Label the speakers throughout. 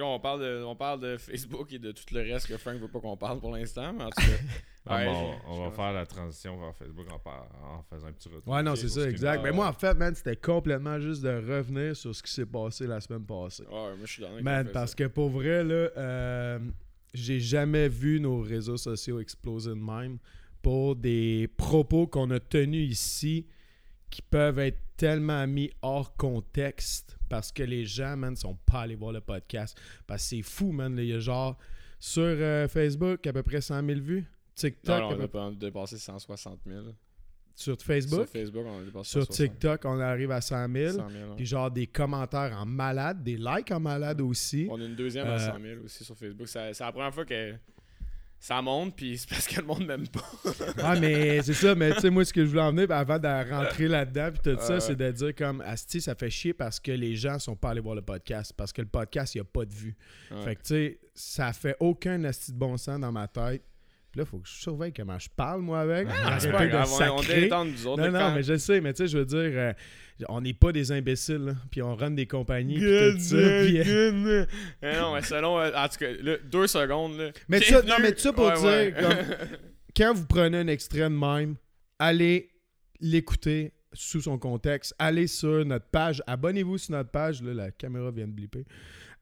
Speaker 1: là, on parle, de, on parle de Facebook et de tout le reste que Frank veut pas qu'on parle pour l'instant, mais en tout cas.
Speaker 2: Ah,
Speaker 1: ouais,
Speaker 2: bon,
Speaker 1: je-
Speaker 2: on va faire la transition vers Facebook en, par- en faisant un petit retour.
Speaker 3: Ouais, non, c'est ça,
Speaker 1: ce
Speaker 3: exact.
Speaker 1: ah,
Speaker 3: Mais moi, en fait, man, c'était complètement juste de revenir sur ce qui s'est passé la semaine passée.
Speaker 1: Ouais, moi, je suis dans
Speaker 3: Man, parce que pour vrai, là, euh, j'ai jamais vu nos réseaux sociaux exploser de même pour des propos qu'on a tenus ici qui peuvent être tellement mis hors contexte parce que les gens, man, sont pas allés voir le podcast. Parce que c'est fou, man. Il y a genre sur euh, Facebook à peu près 100 000 vues. TikTok,
Speaker 1: Non, non,
Speaker 3: à
Speaker 1: on
Speaker 3: peu-
Speaker 1: a pas dépassé 160 000.
Speaker 3: sur Facebook?
Speaker 1: Sur Facebook, on a dépassé
Speaker 3: Sur
Speaker 1: 160
Speaker 3: TikTok, on arrive à 100 000.
Speaker 1: 100 000, ouais.
Speaker 3: Puis genre des commentaires en malade, des likes en malade aussi.
Speaker 1: On a une deuxième à
Speaker 3: Euh,
Speaker 1: 100 000 aussi sur Facebook. Ça- C'est la première fois que ça monte, puis c'est parce que le monde m'aime pas.
Speaker 3: Ah, mais c'est ça, mais tu sais, moi, ce que je voulais en venir, ben, avant de rentrer là-dedans, puis tout ça, c'est de dire comme, Asti, ça fait chier parce que les gens sont pas allés voir le podcast, parce que le podcast, il n'y a pas de vue.
Speaker 1: Ouais.
Speaker 3: Fait que, tu sais, ça fait aucun Asti de bon sens dans ma tête. Puis là, faut que je surveille comment je parle, moi, avec.
Speaker 1: Ah, c'est pas
Speaker 3: de
Speaker 1: grave, on- on détend nous autres.
Speaker 3: Non, non,
Speaker 1: quand-
Speaker 3: mais je sais, mais tu sais, je veux dire, euh, on n'est pas des imbéciles, là, puis on run des compagnies, puis tout ça. puis, euh,
Speaker 1: Eh non, mais selon. euh, En tout cas, là, deux secondes. Là.
Speaker 3: Mais ça- non, mais ça pour
Speaker 1: Ouais, ouais.
Speaker 3: dire, quand vous prenez un extrait de même, allez l'écouter sous son contexte. Allez sur notre page. Abonnez-vous sur notre page. Là, la caméra vient de blipper.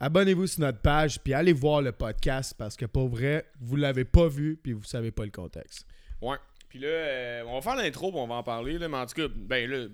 Speaker 3: Abonnez-vous sur notre page, puis allez voir le podcast parce que pour vrai, vous l'avez pas vu, puis vous savez pas le contexte.
Speaker 1: Ouais. Puis là, euh, on va faire l'intro, puis on va en parler. Là, mais en tout cas, ben là.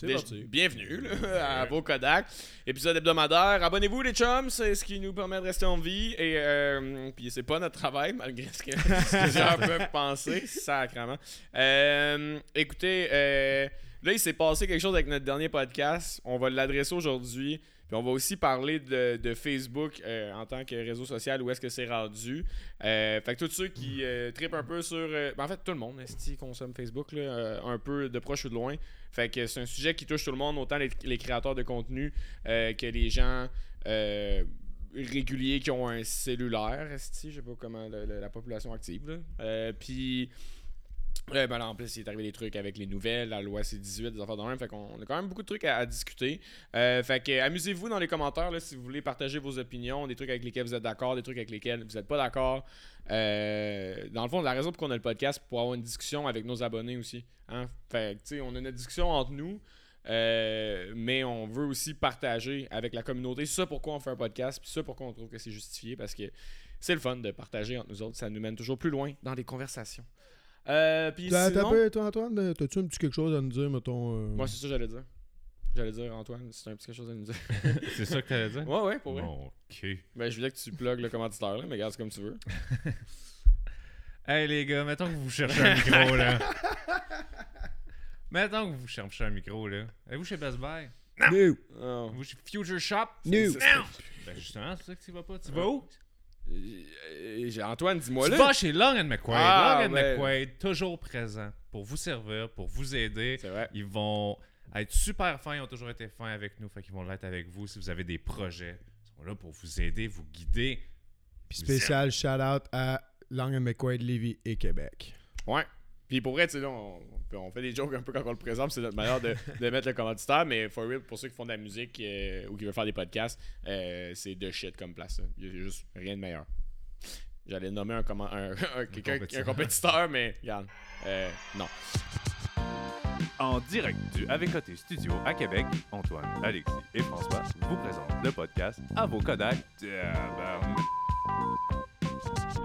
Speaker 3: Parti.
Speaker 1: Bienvenue là, à vos Kodak. Épisode hebdomadaire. Abonnez-vous les chums, c'est ce qui nous permet de rester en vie. Et euh, puis c'est pas notre travail, malgré ce que plusieurs peuvent penser. Sacrement. Euh, écoutez, euh, là il s'est passé quelque chose avec notre dernier podcast. On va l'adresser aujourd'hui. Puis on va aussi parler de, Facebook euh, en tant que réseau social, où est-ce que c'est rendu. Euh, fait que tous ceux qui euh, trippent un peu sur... ben, en fait, tout le monde, esti, consomme Facebook, là, un peu de proche ou de loin. Fait que c'est un sujet qui touche tout le monde, autant les, créateurs de contenu que les gens réguliers qui ont un cellulaire, je sais pas comment, la population active. Puis... ben là, en plus, il est arrivé des trucs avec les nouvelles, la loi C18, des affaires de même. Fait qu'on a quand même beaucoup de trucs à, discuter. Euh, fait que amusez-vous dans les commentaires là, si vous voulez partager vos opinions, des trucs avec lesquels vous êtes d'accord, des trucs avec lesquels vous n'êtes pas d'accord. Euh, dans le fond, la raison pour qu'on a le podcast, pour avoir une discussion avec nos abonnés aussi. Hein? Fait que, tu sais, on a notre discussion entre nous. euh, mais on veut aussi partager avec la communauté ça pourquoi on fait un podcast puis ça pourquoi on trouve que c'est justifié parce que c'est le fun de partager entre nous autres ça nous mène toujours plus loin dans les conversations euh, puis
Speaker 3: T'as
Speaker 1: sinon...
Speaker 3: tapé, toi, Antoine, euh, t'as-tu un petit quelque chose à nous dire, mettons euh,
Speaker 1: Moi, c'est ça que j'allais dire. J'allais dire, Antoine, c'est un petit quelque chose à nous dire.
Speaker 2: C'est ça que t'allais dire?
Speaker 1: ouais, ouais, pour vrai.
Speaker 2: Bon, ok.
Speaker 1: Ben, je voulais que tu plugues le commanditaire, là, mais regarde c'est comme tu veux.
Speaker 2: Hey les gars, mettons que vous cherchez un micro là. mettons que vous cherchez un micro là. Êtes-vous chez Best Buy?
Speaker 3: No.
Speaker 1: Oh.
Speaker 2: Vous chez Future Shop? Ben justement, c'est ça que tu vas pas. Tu vas où?
Speaker 1: J'ai- Antoine, dis-moi
Speaker 2: Tu
Speaker 1: là.
Speaker 2: vas chez Long and McQuaid.
Speaker 1: Ah,
Speaker 2: Long and
Speaker 1: ouais.
Speaker 2: McQuaid, toujours présent pour vous servir, pour vous aider.
Speaker 1: C'est vrai.
Speaker 2: Ils vont être super fins, ils ont toujours été fins avec nous, fait qu'ils vont l'être avec vous si vous avez des projets. Ils sont là pour vous aider, vous guider.
Speaker 3: Puis spécial shout-out à Long and McQuaid, Lévis et Québec.
Speaker 1: Ouais. Puis pour vrai, tu sais, là, on, on fait des jokes un peu quand on le présente, c'est notre manière de, de mettre le commanditaire, mais for real, pour ceux qui font de la musique euh, ou qui veulent faire des podcasts, euh, c'est de shit comme place. là. Il y a juste rien de meilleur. J'allais nommer un, comment, un, un-
Speaker 2: compétiteur.
Speaker 1: compétiteur, mais regarde, euh, non.
Speaker 4: En direct du Avec Côté Studio à Québec, Antoine, Alexis et François vous présentent le podcast à vos Kodak.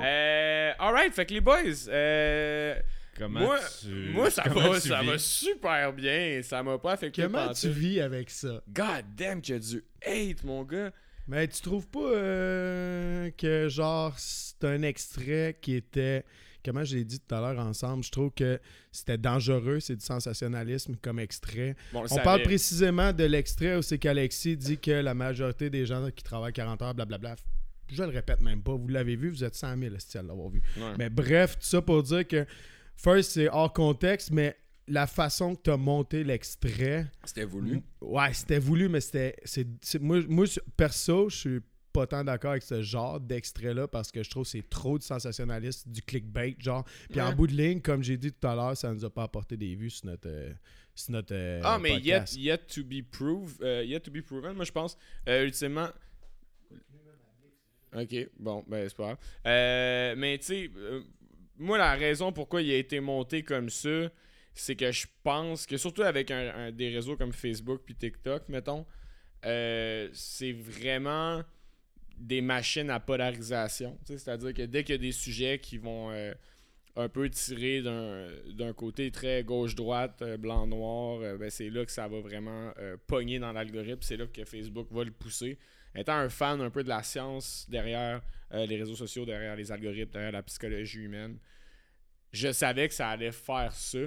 Speaker 1: Euh, alright, fait que les boys, euh,
Speaker 2: Comment
Speaker 1: moi,
Speaker 2: tu.
Speaker 1: moi ça,
Speaker 2: comment
Speaker 1: va,
Speaker 2: tu
Speaker 1: ça
Speaker 2: vis?
Speaker 1: va super bien. Ça m'a pas affecté.
Speaker 3: Comment tu vis avec ça?
Speaker 1: God damn, que du hate, mon gars.
Speaker 3: Mais tu trouves pas euh, que genre c'est un extrait qui était comment je l'ai dit tout à l'heure ensemble, je trouve que c'était dangereux, c'est du sensationnalisme comme extrait.
Speaker 1: Bon,
Speaker 3: On parle précisément de l'extrait où c'est qu'Alexis dit que la majorité des gens qui travaillent 40 heures, blablabla. Je le répète même pas, vous l'avez vu, vous êtes 100 000 esti, à l'avoir vu?
Speaker 1: Ouais.
Speaker 3: Mais bref, tout ça pour dire que first c'est hors contexte, mais la façon que tu as monté l'extrait,
Speaker 1: C'était voulu.
Speaker 3: Ouais, c'était voulu, mais c'était. c'est- c'est- moi, moi, perso, je suis pas tant d'accord avec ce genre d'extrait-là parce que je trouve que c'est trop de sensationnalisme, du clickbait, genre. Puis en bout de ligne, comme j'ai dit tout à l'heure, ça nous a pas apporté des vues sur notre. euh, sur notre euh,
Speaker 1: Ah, mais yet,
Speaker 3: podcast.
Speaker 1: yet to be proved. euh, yet to be proven, moi je pense. Euh, ultimement. Ok, bon, ben c'est pas grave. Mais tu sais, moi, la raison pourquoi il a été monté comme ça, c'est que je pense que, surtout avec des réseaux comme Facebook puis TikTok, mettons, euh, c'est vraiment des machines à polarisation. C'est-à-dire que dès qu'il y a des sujets qui vont euh, un peu tirer d'un côté très gauche-droite, euh, blanc-noir, ben, c'est là que ça va vraiment pogner dans l'algorithme. C'est là que Facebook va le pousser. Étant un fan un peu de la science derrière euh, les réseaux sociaux, derrière les algorithmes, derrière la psychologie humaine, je savais que ça allait faire ça.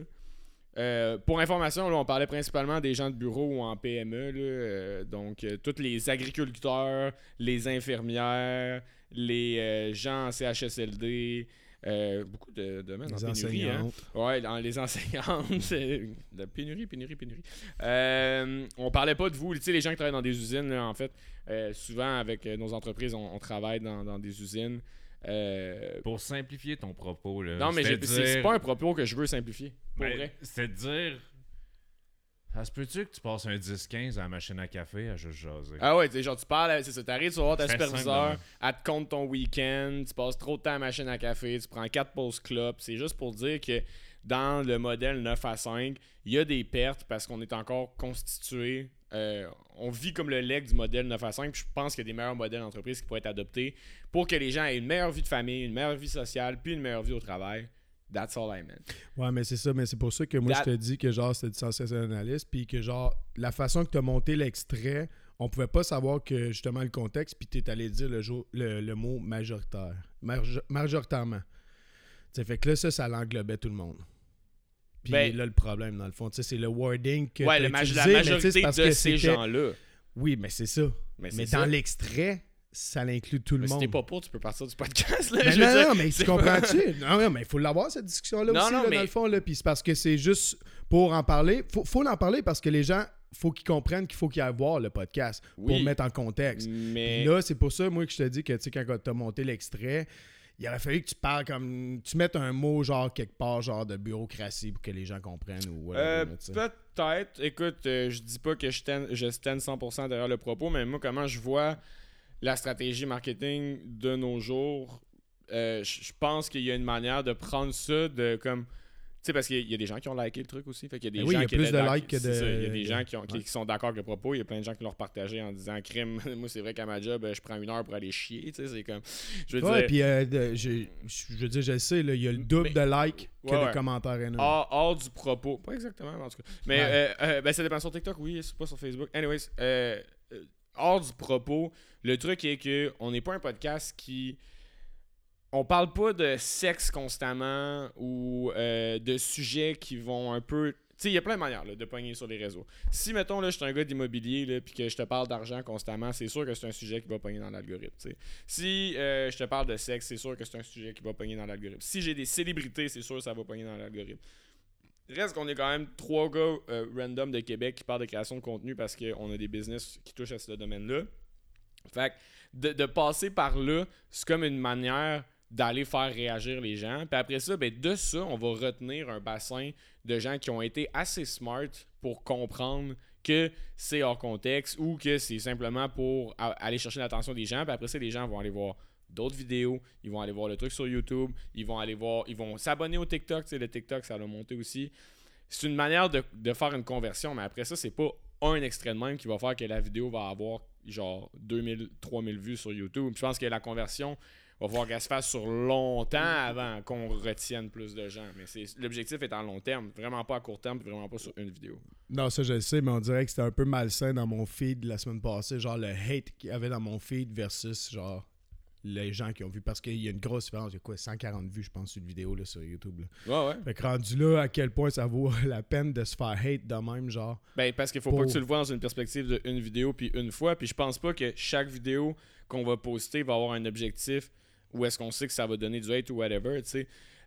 Speaker 1: Euh, pour information, on parlait principalement des gens de bureau ou en PME. euh, donc, tous les agriculteurs, les infirmières, les gens en CHSLD, euh, beaucoup de domaines en
Speaker 3: Les
Speaker 1: pénurie. hein.
Speaker 3: enseignantes.
Speaker 1: Ouais, dans les enseignantes, c'est la pénurie, pénurie, pénurie. Euh, on parlait pas de vous, tu sais, les gens qui travaillent dans des usines, là, en fait, euh, souvent avec euh, nos entreprises, on, on travaille dans, dans des usines. Euh,
Speaker 2: Pour simplifier ton propos, là.
Speaker 1: non, mais
Speaker 2: c'est
Speaker 1: pas un propos que je veux simplifier. Pour
Speaker 2: Ben,
Speaker 1: vrai.
Speaker 2: C'est de dire. Ça se peut-tu que tu passes un 10-15 à la machine à café à juste jaser?
Speaker 1: Ah ouais, tu sais, genre, tu parles, c'est ça, t'arrives, tu vas voir ta superviseur, elle te compte ton week-end, tu passes trop de temps à la machine à café, tu prends 4 pauses club. C'est juste pour dire que dans le modèle 9 à 5, il y a des pertes parce qu'on est encore constitué. euh, on vit comme le leg du modèle 9 à 5, puis je pense qu'il y a des meilleurs modèles d'entreprise qui pourraient être adoptés pour que les gens aient une meilleure vie de famille, une meilleure vie sociale, puis une meilleure vie au travail. That's all I meant.
Speaker 3: Ouais, mais c'est ça, mais c'est pour ça que moi
Speaker 1: That-
Speaker 3: je te dis que genre c'était du sensationnaliste, puis que genre la façon que tu as monté l'extrait, on pouvait pas savoir que justement le contexte, puis tu es allé dire le, jour- le, le mot majoritaire. Marge- majoritairement. Fait que là, ça, ça l'englobait tout le monde. Puis
Speaker 1: Ben-
Speaker 3: là, le problème, dans le fond, tu sais, c'est le wording que.
Speaker 1: ouais, le maj-
Speaker 3: utilisé,
Speaker 1: la majorité
Speaker 3: c'est parce
Speaker 1: de
Speaker 3: que
Speaker 1: ces gens-là.
Speaker 3: Oui, mais c'est ça.
Speaker 1: Mais,
Speaker 3: Mais
Speaker 1: c'est
Speaker 3: dans l'extrait, ça l'inclut tout le
Speaker 1: Mais si
Speaker 3: monde.
Speaker 1: t'es pas pour, tu peux partir du podcast. Là,
Speaker 3: Mais non,
Speaker 1: dire,
Speaker 3: non, mais tu comprends-tu? Non, non, mais il faut l'avoir, cette discussion-là aussi,
Speaker 1: non,
Speaker 3: là,
Speaker 1: mais-
Speaker 3: dans le fond. Là. Puis c'est parce que c'est juste pour en parler. Faut, faut en parler parce que les gens, faut qu'ils comprennent qu'il faut qu'ils aillent voir le podcast pour
Speaker 1: Oui.
Speaker 3: mettre en contexte.
Speaker 1: Mais
Speaker 3: Puis là, c'est pour ça, moi, que je te dis que, tu sais, quand tu as monté l'extrait, il aurait fallu que tu parles comme... Tu mettes un mot, genre, quelque part, genre, de bureaucratie pour que les gens comprennent ou
Speaker 1: Euh, peut-être. Écoute, euh, je dis pas que je stand, je stand 100% derrière le propos, mais moi, comment je vois la stratégie marketing de nos jours, euh, je pense qu'il y a une manière de prendre ça de comme. Tu sais, parce qu'il y a des gens qui ont liké le truc aussi. Fait qu'il y a des
Speaker 3: Ben oui,
Speaker 1: gens
Speaker 3: il y a
Speaker 1: qui
Speaker 3: plus de likes que de-
Speaker 1: ça, Il y a des
Speaker 3: de-
Speaker 1: gens qui, ont- qui-
Speaker 3: ouais.
Speaker 1: qui sont d'accord avec le propos. Il y a plein de gens qui l'ont partagé en disant Crime, moi, c'est vrai qu'à ma job, je prends une heure pour aller chier. Tu sais, c'est comme. Je veux
Speaker 3: Ouais,
Speaker 1: dire.
Speaker 3: puis euh, je veux dire, je le sais, là, il y a le double
Speaker 1: Mais-
Speaker 3: de likes que
Speaker 1: Ouais,
Speaker 3: de
Speaker 1: ouais.
Speaker 3: commentaires
Speaker 1: hors, hors du propos. Pas exactement, mais en tout cas. Mais euh, ben, ça dépend sur TikTok, oui, c'est pas sur Facebook. Anyways, euh, hors du propos, le truc est que on n'est pas un podcast qui. On parle pas de sexe constamment ou euh, de sujets qui vont un peu. Tu sais, il y a plein de manières de pogner sur les réseaux. Si, mettons, je suis un gars d'immobilier, puis que je te parle d'argent constamment, c'est sûr que c'est un sujet qui va pogner dans l'algorithme. Si euh, je te parle de sexe, c'est sûr que c'est un sujet qui va pogner dans l'algorithme. Si j'ai des célébrités, c'est sûr que ça va pogner dans l'algorithme. Reste qu'on est quand même trois gars euh, random de Québec qui parlent de création de contenu parce qu'on a des business qui touchent à ce domaine-là. Fait que de, passer par là, c'est comme une manière d'aller faire réagir les gens. Puis après ça, ben de ça, on va retenir un bassin de gens qui ont été assez smart pour comprendre que c'est hors contexte ou que c'est simplement pour aller chercher l'attention des gens. Puis après ça, les gens vont aller voir d'autres vidéos, ils vont aller voir le truc sur YouTube, ils vont aller voir, ils vont s'abonner au TikTok, tu sais, le TikTok, ça l'a monté aussi. C'est une manière de, de faire une conversion, mais après ça, c'est pas un extrait de même qui va faire que la vidéo va avoir genre 2000, 3000 vues sur YouTube. Je pense que la conversion va falloir qu'elle se fasse sur longtemps avant qu'on retienne plus de gens. Mais l'objectif est en long terme, vraiment pas à court terme, vraiment pas sur une vidéo.
Speaker 3: Non, ça je le sais, mais on dirait que c'était un peu malsain dans mon feed la semaine passée. Genre le hate qu'il y avait dans mon feed versus genre les gens qui ont vu. Parce qu'il y a une grosse différence. Il y a quoi, 140 vues, je pense, sur une vidéo là, sur YouTube. là.
Speaker 1: Ouais, ouais.
Speaker 3: Fait que rendu là, à quel point ça vaut la peine de se faire hate de même, genre.
Speaker 1: Ben, parce qu'il faut
Speaker 3: Pour-
Speaker 1: pas que tu le vois dans une perspective de une vidéo puis une fois. Puis je pense pas que chaque vidéo qu'on va poster va avoir un objectif où est-ce qu'on sait que ça va donner du hate ou whatever, tu sais.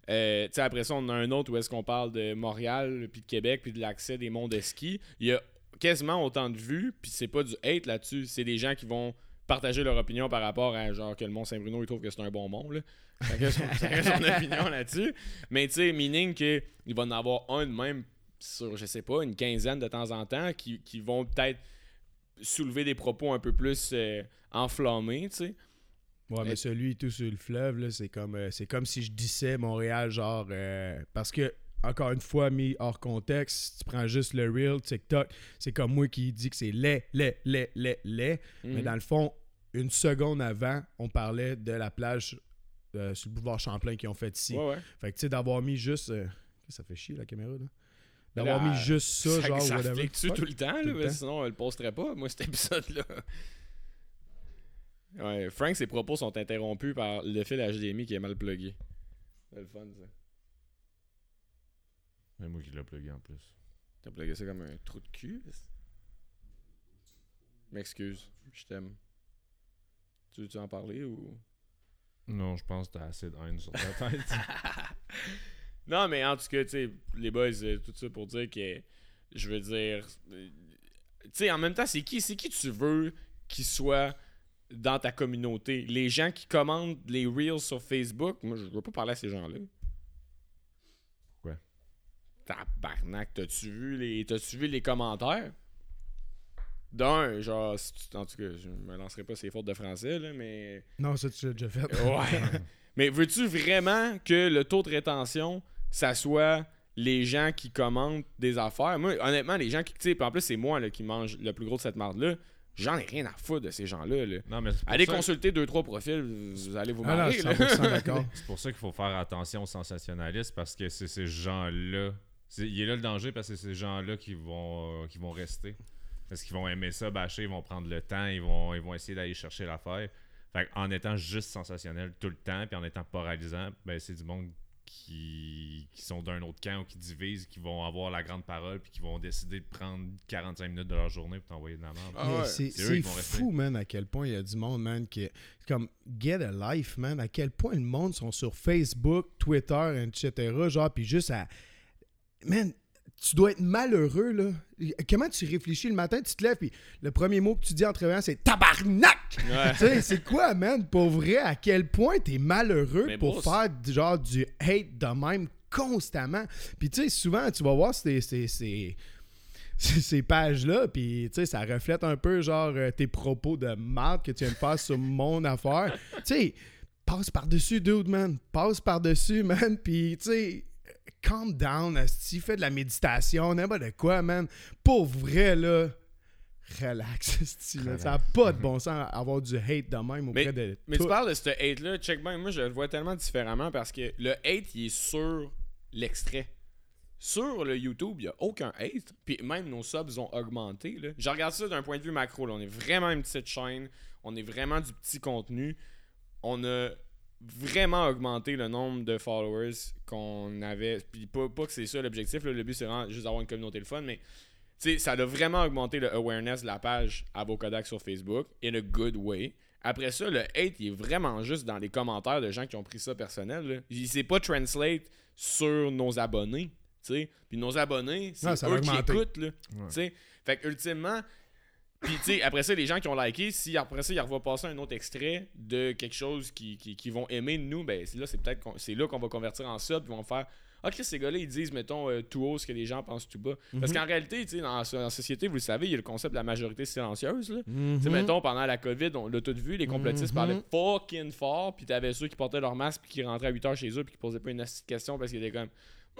Speaker 1: Euh, après ça, on a un autre où est-ce qu'on parle de Montréal, puis de Québec, puis de l'accès des monts de ski. Il y a quasiment autant de vues, puis c'est pas du hate là-dessus. C'est des gens qui vont partager leur opinion par rapport à genre que le Mont Saint-Bruno, ils trouvent que c'est un bon mont, là. Chacun son, opinion là-dessus. Mais tu sais, meaning qu'il va en avoir un de même sur, je sais pas, une quinzaine de temps en temps qui, qui vont peut-être soulever des propos un peu plus euh, enflammés, tu sais.
Speaker 3: Ouais, mais celui tout sur le fleuve, là, c'est comme, euh, c'est comme si je disais Montréal, genre. euh, parce que, encore une fois, mis hors contexte, si tu prends juste le real TikTok, c'est comme moi qui dis que c'est lait, lait, lait, lait, lait. Mais
Speaker 1: Mhm.
Speaker 3: dans le fond, une seconde avant, on parlait de la plage euh, sur le boulevard Champlain qu'ils ont fait ici.
Speaker 1: Ouais, ouais.
Speaker 3: Fait que, tu sais, d'avoir mis juste. euh, ça fait chier la caméra, là.
Speaker 1: Mais
Speaker 3: D'avoir mis juste ça,
Speaker 1: ça,
Speaker 3: genre.
Speaker 1: ça
Speaker 3: whatever. Fuck.
Speaker 1: tout le temps,
Speaker 3: Tout
Speaker 1: là,
Speaker 3: le
Speaker 1: mais
Speaker 3: temps.
Speaker 1: sinon, elle le posterait pas, moi, cet épisode-là. Ouais, Frank, ses propos sont interrompus par le fil HDMI qui est mal plugué. C'est le fun, ça.
Speaker 2: C'est moi qui l'ai plugué en plus.
Speaker 1: T'as plugué ça comme un trou de cul? M'excuse, je t'aime. Tu veux-tu en parler ou...
Speaker 2: Non, je pense que t'as assez de haine sur ta tête.
Speaker 1: Non, mais en tout cas, tu sais, les boys, euh, tout ça pour dire que, je veux dire, tu sais, en même temps, c'est qui, c'est qui tu veux qu'il soit dans ta communauté? Les gens qui commandent les Reels sur Facebook, moi, je veux pas parler à ces gens-là.
Speaker 2: Pourquoi?
Speaker 1: Tabarnak, t'as-tu vu les, t'as-tu vu les commentaires? D'un, genre, si tu- en tout cas, je me lancerai pas ces fautes de français, là, mais...
Speaker 3: Non, ça, tu l'as déjà fait.
Speaker 1: Ouais. Mais veux-tu vraiment que le taux de rétention, ça soit les gens qui commentent des affaires? Moi, honnêtement, les gens qui. Tu sais, puis en plus, c'est moi là, qui mange le plus gros de cette marde-là. J'en ai rien à foutre de ces gens-là. là.
Speaker 2: non, mais c'est pour
Speaker 1: Allez
Speaker 2: ça-
Speaker 1: consulter deux, trois profils, vous allez vous
Speaker 3: Ah non,
Speaker 1: marrer. là.
Speaker 3: 100% d'accord.
Speaker 2: C'est pour ça qu'il faut faire attention aux sensationnalistes parce que c'est ces gens-là. c'est- Il est là le danger parce que c'est ces gens-là qui vont, euh, qui vont rester. Parce qu'ils vont aimer ça, bâcher, ils vont prendre le temps, ils vont, ils vont essayer d'aller chercher l'affaire. Fait en étant juste sensationnel tout le temps, puis en étant polarisant, ben c'est du monde qui, qui sont d'un autre camp ou qui divisent, qui vont avoir la grande parole, puis qui vont décider de prendre 45 minutes de leur journée pour t'envoyer de la merde.
Speaker 1: Ah ouais.
Speaker 3: c'est fou, man, à quel point il y a du monde, man, qui est comme get a life, man. À quel point le monde sont sur Facebook, Twitter, etc. Genre, puis juste à. Man, tu dois être malheureux, là. Comment tu réfléchis le matin, tu te lèves, puis le premier mot que tu dis en te réveillant, c'est tabarnak!
Speaker 1: Ouais.
Speaker 3: tu sais, c'est quoi, man? Pour vrai, à quel point t'es malheureux
Speaker 1: Mais
Speaker 3: pour faire genre du hate de même constamment? Puis tu sais, souvent, tu vas voir ces, ces, ces, ces- ces pages-là, puis tu sais, ça reflète un peu genre euh, tes propos de marde que tu viens de faire sur mon affaire. Tu sais, passe par-dessus, dude, man. Passe par-dessus, man. Puis tu sais, calm down, asti, fais de la méditation, n'importe quoi, man. Pour vrai, là. Relax, asti, là. Ça n'a pas de bon sens avoir du hate de même auprès de
Speaker 1: Mais
Speaker 3: tout.
Speaker 1: tu parles de ce hate-là, check bien, moi je le vois tellement différemment parce que le hate, il est sur l'extrait. Sur le YouTube, il n'y a aucun hate. Puis même nos subs ont augmenté. Là. Je regarde ça d'un point de vue macro. là. On est vraiment une petite chaîne. On est vraiment du petit contenu. On a vraiment augmenté le nombre de followers qu'on avait. Puis pas, pas que c'est ça l'objectif. Le but, c'est vraiment juste d'avoir une communauté de fun. Mais ça a vraiment augmenté le awareness de la page Avocodac sur Facebook in a good way. Après ça, le hate, il est vraiment juste dans les commentaires de gens qui ont pris ça personnel. Là. Il s'est pas translate sur nos abonnés. tu sais. Puis nos abonnés, c'est eux qui écoutent. Là. Fait que ultimement, puis tu sais, après ça, les gens qui ont liké, si après ça, ils revoient passer un autre extrait de quelque chose qui, qui, qui vont aimer de nous, ben c'est là, c'est peut-être qu'on- c'est là qu'on va convertir en sub, puis ils vont faire Ah, Chris, ces gars-là, ils disent, mettons, euh, tout haut ce que les gens pensent tout bas. Parce qu'en réalité, tu sais, dans, la- dans la société, vous le savez, il y a le concept de la majorité silencieuse. Là. Tu sais,
Speaker 3: Mhm.
Speaker 1: mettons, pendant la COVID, on l'a tout vu, les complotistes
Speaker 3: Mhm.
Speaker 1: parlaient fucking fort, puis t'avais ceux qui portaient leur masque, puis qui rentraient à 8 heures chez eux, puis qui posaient pas une question parce qu'ils étaient comme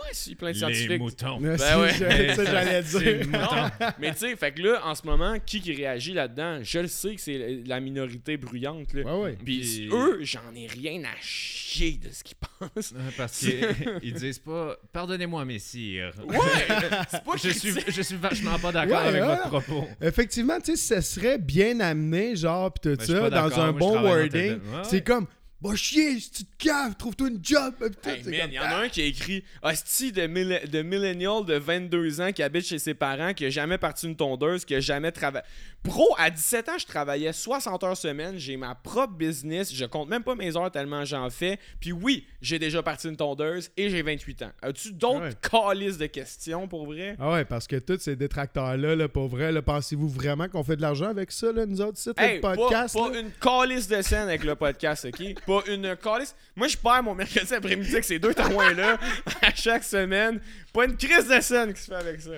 Speaker 1: Ouais, si, plein de
Speaker 2: Les
Speaker 1: scientifiques.
Speaker 2: moutons.
Speaker 1: Ben ouais.
Speaker 3: ça, j'allais
Speaker 2: C'est
Speaker 3: dire.
Speaker 2: mouton.
Speaker 1: Mais tu sais, fait que là, en ce moment, qui qui réagit là-dedans? Je le sais que c'est la minorité bruyante. Là.
Speaker 3: Ouais, ouais.
Speaker 1: Puis eux, j'en ai rien à chier de ce qu'ils pensent.
Speaker 2: Parce qu'ils disent pas Pardonnez-moi, messire.
Speaker 1: Ouais, c'est pas
Speaker 2: Je suis, je suis vachement pas d'accord
Speaker 3: Ouais,
Speaker 2: avec
Speaker 3: ouais.
Speaker 2: votre propos.
Speaker 3: Effectivement, tu sais, ce serait bien amené, genre, pis tout
Speaker 2: Ben,
Speaker 3: ça, dans un bon wording.
Speaker 2: tel- Ouais, ouais.
Speaker 3: C'est comme, va chier, si tu te caves, trouve-toi une job.
Speaker 1: Hey
Speaker 3: c'est
Speaker 1: il y en a un qui a écrit Hostie de, mille- de millennial de 22 ans qui habite chez ses parents, qui a jamais parti une tondeuse, qui a jamais travaillé. Bro, à 17 ans, je travaillais 60 heures semaine, j'ai ma propre business, je compte même pas mes heures tellement j'en fais. Puis oui, j'ai déjà parti une tondeuse et j'ai 28 ans. As-tu d'autres
Speaker 3: Ouais.
Speaker 1: calices de questions pour vrai?
Speaker 3: Ah ouais, parce que tous ces détracteurs-là, là, pour vrai, là, pensez-vous vraiment qu'on fait de l'argent avec ça, là, nous autres, sites,
Speaker 1: Hey,
Speaker 3: le
Speaker 1: pas-
Speaker 3: podcast?
Speaker 1: pas,
Speaker 3: là?
Speaker 1: une calice de scène avec le podcast, ok? Pas une calice. Moi, je perds mon mercredi après-midi avec ces deux témoins-là à chaque semaine. Pas une crise de scène qui se fait avec ça.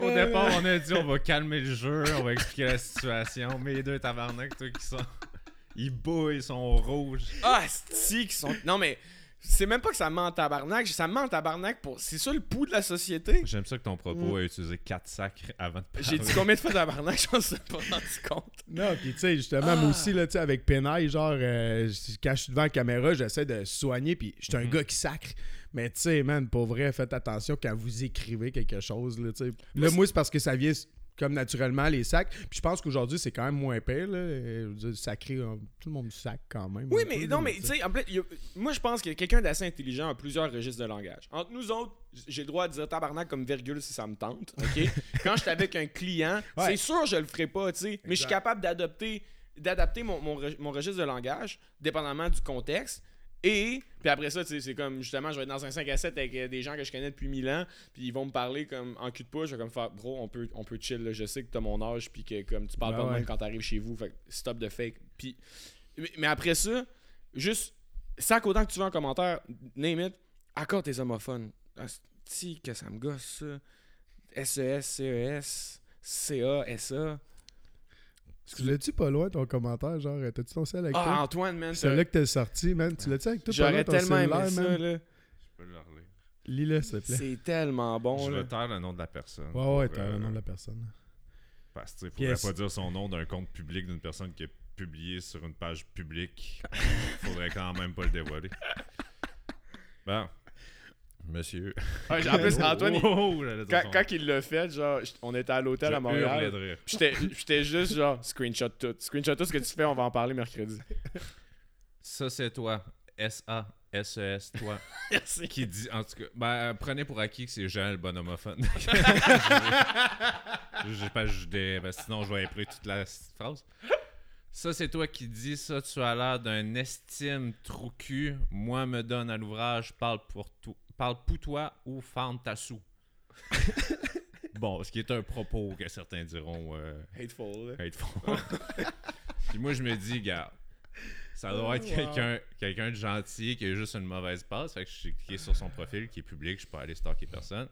Speaker 2: Au départ, on a dit on va calmer le jeu, on va expliquer la situation, mais les deux tabarnak, toi qui sont. Ils bouillent, ils sont rouges.
Speaker 1: Ah, c'est qui sont. Non, mais c'est même pas que ça ment en tabarnak. Ça ment en tabarnak pour. C'est ça le pouls de la société.
Speaker 2: J'aime ça que ton propos a utilisé 4 sacs avant de parler.
Speaker 1: J'ai dit combien de fois tabarnak, je m'en suis pas rendu compte.
Speaker 3: Non, puis tu sais, justement, moi aussi, là, tu sais, avec Penaille, genre, euh, quand je suis devant la caméra, j'essaie de soigner, puis je suis un
Speaker 2: Mhm.
Speaker 3: gars qui sacre. Mais tu sais, man, pour vrai, faites attention quand vous écrivez quelque chose, là, tu sais. Là, moi, c'est parce que ça vient comme naturellement, les sacs. Puis je pense qu'aujourd'hui, c'est quand même moins pire, là. Euh, sacré, euh, tout le monde sac quand même.
Speaker 1: Oui, mais
Speaker 3: peu,
Speaker 1: non, mais tu sais, en plus, a- moi je pense que quelqu'un d'assez intelligent a plusieurs registres de langage. Entre nous autres, j'ai le droit de dire tabarnak comme virgule si ça me tente, ok? Quand je suis avec un client,
Speaker 3: Ouais.
Speaker 1: c'est sûr je le ferai pas, tu sais, mais je suis capable d'adopter d'adapter mon, mon registre de langage dépendamment du contexte. Et, puis après ça, tu sais, c'est comme, justement, je vais être dans un 5 à 7 avec euh, des gens que je connais depuis 1000 ans, puis ils vont me parler comme en cul de pouce, je vais comme faire, bro, on peut, on peut chill, là. je sais que t'as mon âge, puis que comme tu parles
Speaker 3: Ben
Speaker 1: pas de même quand t'arrives chez vous, fait stop de fake. Puis, mais, mais après ça, juste, sac autant que tu veux en commentaire, name it, accorde tes homophones. Si que ça me gosse, ça. SES, CES, CA, SA.
Speaker 3: Tu l'as-tu pas loin ton commentaire, genre, t'as-tu ton sel avec
Speaker 1: Ah,
Speaker 3: toi?
Speaker 1: Antoine, man,
Speaker 3: C'est là que t'es sorti, man. Tu l'as-tu avec toi?
Speaker 1: j'aurais tellement aimé ça, là.
Speaker 2: Je peux le relire.
Speaker 3: Lis-le, s'il te plaît.
Speaker 1: C'est tellement bon,
Speaker 2: je
Speaker 1: là.
Speaker 2: vais taire le nom de la personne.
Speaker 3: Ouais, ouais,
Speaker 2: pour,
Speaker 3: t'as
Speaker 2: euh,
Speaker 3: le nom de la personne.
Speaker 2: Parce que, tu faudrait pas dire son nom d'un compte public d'une personne qui est publié sur une page publique. faudrait quand même pas le dévoiler. Bon. Monsieur.
Speaker 1: Ouais, en plus, Antoine, il-
Speaker 2: Oh, j'allais dire
Speaker 1: quand,
Speaker 2: son
Speaker 1: quand il l'a fait, genre, on était à l'hôtel
Speaker 2: Je
Speaker 1: à Montréal.
Speaker 2: hurlais de rire.
Speaker 1: Puis J'étais j'étais juste genre, screenshot tout. Screenshot tout ce que tu fais, on va en parler mercredi.
Speaker 2: Ça, c'est toi. S-A-S-E-S, toi.
Speaker 1: Merci.
Speaker 2: qui dit, en tout cas, ben, prenez pour acquis que c'est Jean le bon homophone. J'ai pas ajouté, ben, sinon je vais imprimer toute la s- phrase. Ça, c'est toi qui dis ça, tu as l'air d'un estime trou cul. Moi, me donne à l'ouvrage, parle pour tout. Parle pour toi ou fente ta sou. bon, ce qui est un propos que certains diront euh,
Speaker 1: Hateful,
Speaker 2: hateful. Puis moi, je me dis, gars, ça doit être
Speaker 3: Oh, wow.
Speaker 2: quelqu'un quelqu'un de gentil qui a juste une mauvaise passe. Fait que je suis cliqué sur son profil qui est public, je peux aller stalker personne.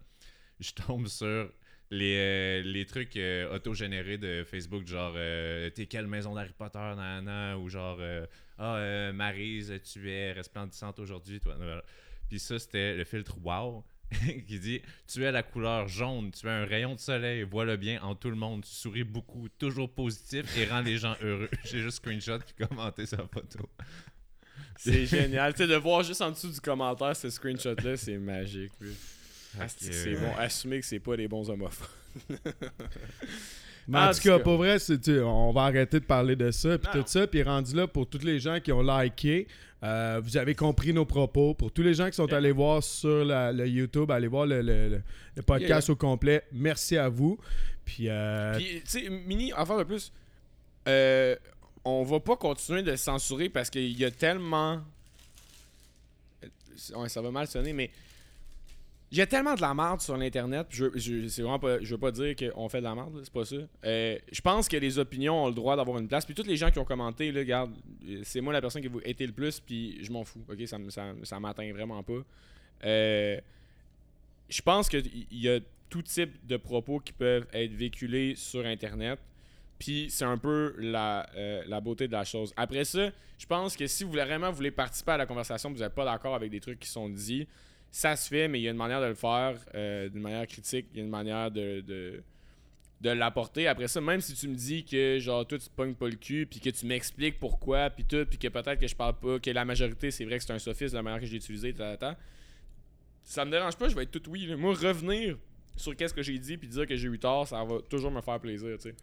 Speaker 2: Je tombe sur les, euh, les trucs euh, autogénérés de Facebook, genre euh, T'es quelle maison d'Harry Potter, nanana, ou genre euh, Ah, euh, Maryse, tu es resplendissante aujourd'hui, toi. Voilà. Puis ça, c'était le filtre Wow. qui dit Tu es la couleur jaune, tu es un rayon de soleil, vois-le bien en tout le monde, tu souris beaucoup, toujours positif et rends les gens heureux. J'ai juste screenshot puis commenté sa photo.
Speaker 1: C'est génial. tu sais, de voir juste en dessous du commentaire ce screenshot-là, c'est magique. c'est bon. Assumer que c'est pas des bons homophones.
Speaker 3: Mais
Speaker 1: En
Speaker 3: en
Speaker 1: tout
Speaker 3: cas, pour vrai, tu on va arrêter de parler de ça, puis tout ça, puis rendu là pour tous les gens qui ont liké, euh, vous avez compris nos propos. Pour tous les gens qui sont
Speaker 1: Yeah.
Speaker 3: allés voir sur la- le YouTube, allez voir le, le- le- le podcast
Speaker 1: Yeah.
Speaker 3: au complet. Merci à vous. Puis, euh,
Speaker 1: Puis, tu sais, Mini, enfin de plus, euh, on va pas continuer de censurer parce qu'il y a tellement. Ouais, ça va mal sonner, mais. A tellement de la merde sur l'internet, je, je, c'est vraiment pas, je veux pas dire qu'on fait de la merde, c'est pas ça. Euh, je pense que les opinions ont le droit d'avoir une place, puis tous les gens qui ont commenté, regarde, euh, c'est moi la personne qui vous été le plus, puis je m'en fous, ça, ça, ça m'atteint vraiment pas. Euh, je pense qu'il y a tout type de propos qui peuvent être véhiculés sur Internet. Puis c'est un peu la, la beauté de la chose. Après ça, je pense que si vous voulez vraiment voulez participer à la conversation, vous n'êtes pas d'accord avec des trucs qui sont dits, ça se fait, mais il y a une manière de le faire euh, d'une manière critique, il y a une manière de, de, l'apporter. Après ça, même si tu me dis que genre toi tu te pognes pas le cul, puis que tu m'expliques pourquoi, puis tout, puis que peut-être que je parle pas, que la majorité c'est vrai que c'est un sophisme la manière que j'ai utilisé, ta, ta, ta, ça me dérange pas, je vais être tout oui. Moi, revenir sur qu'est-ce que j'ai dit puis dire que j'ai eu tort, ça va toujours me faire plaisir, tu sais.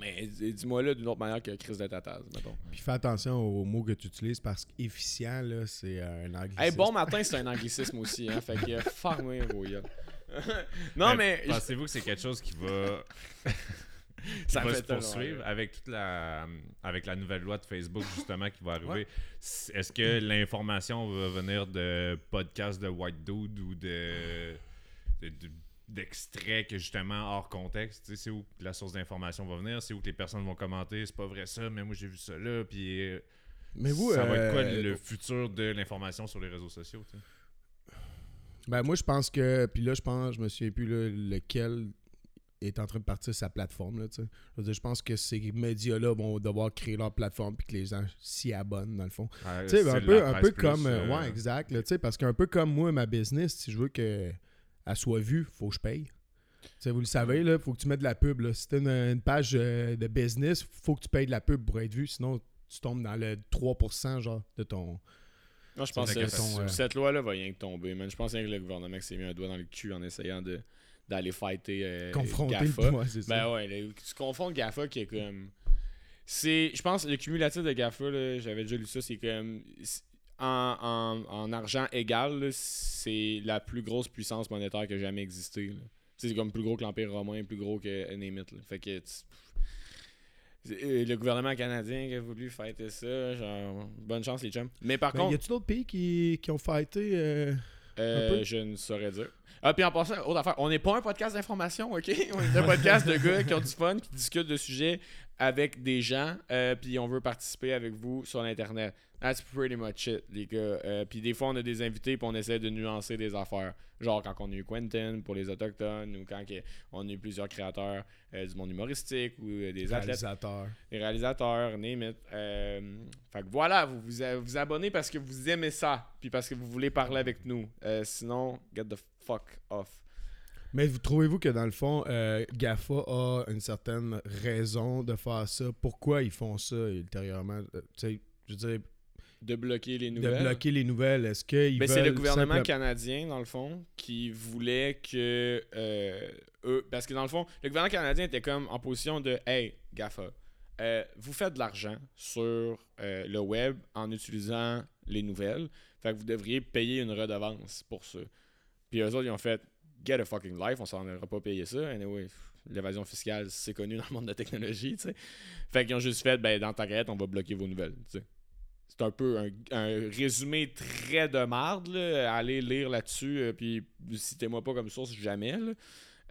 Speaker 1: Mais dis-moi là d'une autre manière que crise de tatase, mettons.
Speaker 3: puis fais attention aux mots que tu utilises parce qu'efficient, là, c'est un anglicisme.
Speaker 1: Hey, bon matin, c'est un anglicisme aussi, hein. Fait que gros gueule. Non, mais.
Speaker 2: Pensez-vous que c'est quelque chose qui va. qui
Speaker 1: Ça
Speaker 2: va se poursuivre avec toute la avec la nouvelle loi de Facebook justement qui va arriver? C- Est-ce que l'information va venir de podcasts de white dude ou de de- de- d'extraits que justement hors contexte, tu sais, c'est où que la source d'information va venir, c'est où que les personnes vont commenter, c'est pas vrai ça, mais moi j'ai vu ça là, puis euh,
Speaker 3: Mais vous,
Speaker 2: ça va être quoi
Speaker 3: euh,
Speaker 2: le futur de l'information sur les réseaux sociaux?
Speaker 3: Ben moi je pense que puis là je pense je me souviens plus là, lequel est en train de partir sa plateforme. Là, je, veux dire, je pense que ces médias-là vont devoir créer leur plateforme puis que les gens s'y abonnent, dans le fond.
Speaker 2: C'est
Speaker 3: un peu, un peu comme. euh, ouais, exact. là, parce qu'un peu comme moi, ma business, si je veux qu'elle soit vue, faut que je paye. Vous le savez, il faut que tu mettes de la pub. Là. Si tu une, une page euh, de business, faut que tu payes de la pub pour être vu. Sinon, tu tombes dans le 3% genre, de ton.
Speaker 1: Moi, je pense que
Speaker 3: que ton, euh,
Speaker 1: cette loi-là va rien que tomber, man. Je pense rien que le gouvernement s'est mis un doigt dans le cul en essayant de d'aller fighter euh,
Speaker 3: confronter
Speaker 1: GAFA.
Speaker 3: le ouais, c'est ça.
Speaker 1: Ben ouais, là, tu confonds le GAFA qui est comme. C'est. Je pense le cumulatif de GAFA, j'avais déjà lu ça, c'est comme. En, en- en argent égal, c'est la plus grosse puissance monétaire qui a jamais existé. C'est comme plus gros que l'Empire romain, plus gros que name it, là. Fait que. euh, Le gouvernement canadien qui a voulu fighter ça, genre, bonne chance les chums. Mais par
Speaker 3: Ben,
Speaker 1: contre,
Speaker 3: y a-tu d'autres pays qui, qui ont fighté euh,
Speaker 1: euh, je ne saurais dire. Ah, puis en passant, autre affaire, on n'est pas un podcast d'information, ok? On est un podcast de gars qui ont du fun, qui discutent de sujets avec des gens, euh, puis on veut participer avec vous sur l'Internet. That's pretty much it, les gars. Euh, puis des fois, on a des invités, puis on essaie de nuancer des affaires. Genre quand on a eu Quentin pour les Autochtones, ou quand on a eu plusieurs créateurs euh, du monde humoristique, ou des athlètes
Speaker 3: réalisateurs?
Speaker 1: les réalisateurs, name it. Fait que voilà, vous vous, vous abonnez parce que vous aimez ça, puis parce que vous voulez parler avec nous. Sinon, get the fuck off.
Speaker 3: Mais vous trouvez-vous que dans le fond, euh, GAFA a une certaine raison de faire ça? Pourquoi ils font ça ultérieurement? Euh, tu sais, je veux dire,
Speaker 1: De bloquer les
Speaker 3: de
Speaker 1: nouvelles?
Speaker 3: bloquer les nouvelles, est-ce qu'ils
Speaker 1: Ben,
Speaker 3: veulent...
Speaker 1: c'est le gouvernement
Speaker 3: simple-
Speaker 1: canadien, dans le fond, qui voulait que euh, eux. Parce que dans le fond, le gouvernement canadien était comme en position de Hey, GAFA, vous faites de l'argent sur le web en utilisant les nouvelles. Fait que vous devriez payer une redevance pour ça. Puis eux autres, ils ont fait Get a fucking life, on s'en aura pas payé ça. Anyway, l'évasion fiscale, c'est connu dans le monde de la technologie, tu sais. Fait qu'ils ont juste fait Ben, dans ta quête, on va bloquer vos nouvelles, tu sais. C'est un peu un, un résumé très de marde. Là. Allez lire là-dessus, euh, puis citez-moi pas comme source jamais. Là.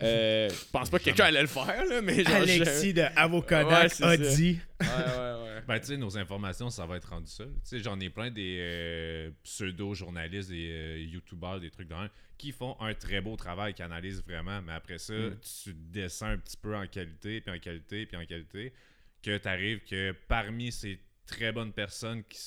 Speaker 1: Euh, je pense pas que quelqu'un allait le faire, là, mais genre, je-
Speaker 3: Alexis de
Speaker 1: Ouais,
Speaker 3: Avocadoc
Speaker 1: c'est
Speaker 3: a
Speaker 1: ça.
Speaker 3: dit...
Speaker 1: Ouais, ouais, ouais.
Speaker 2: Ben, tu sais, nos informations, ça va être rendu ça. Tu sais, j'en ai plein des euh, pseudo-journalistes, des euh, youtubeurs, des trucs dans qui font un très beau travail, qui analysent vraiment, mais après ça,
Speaker 1: Mm.
Speaker 2: tu descends un petit peu en qualité, puis en qualité, puis en qualité, que tu arrives que parmi ces très bonnes personnes qui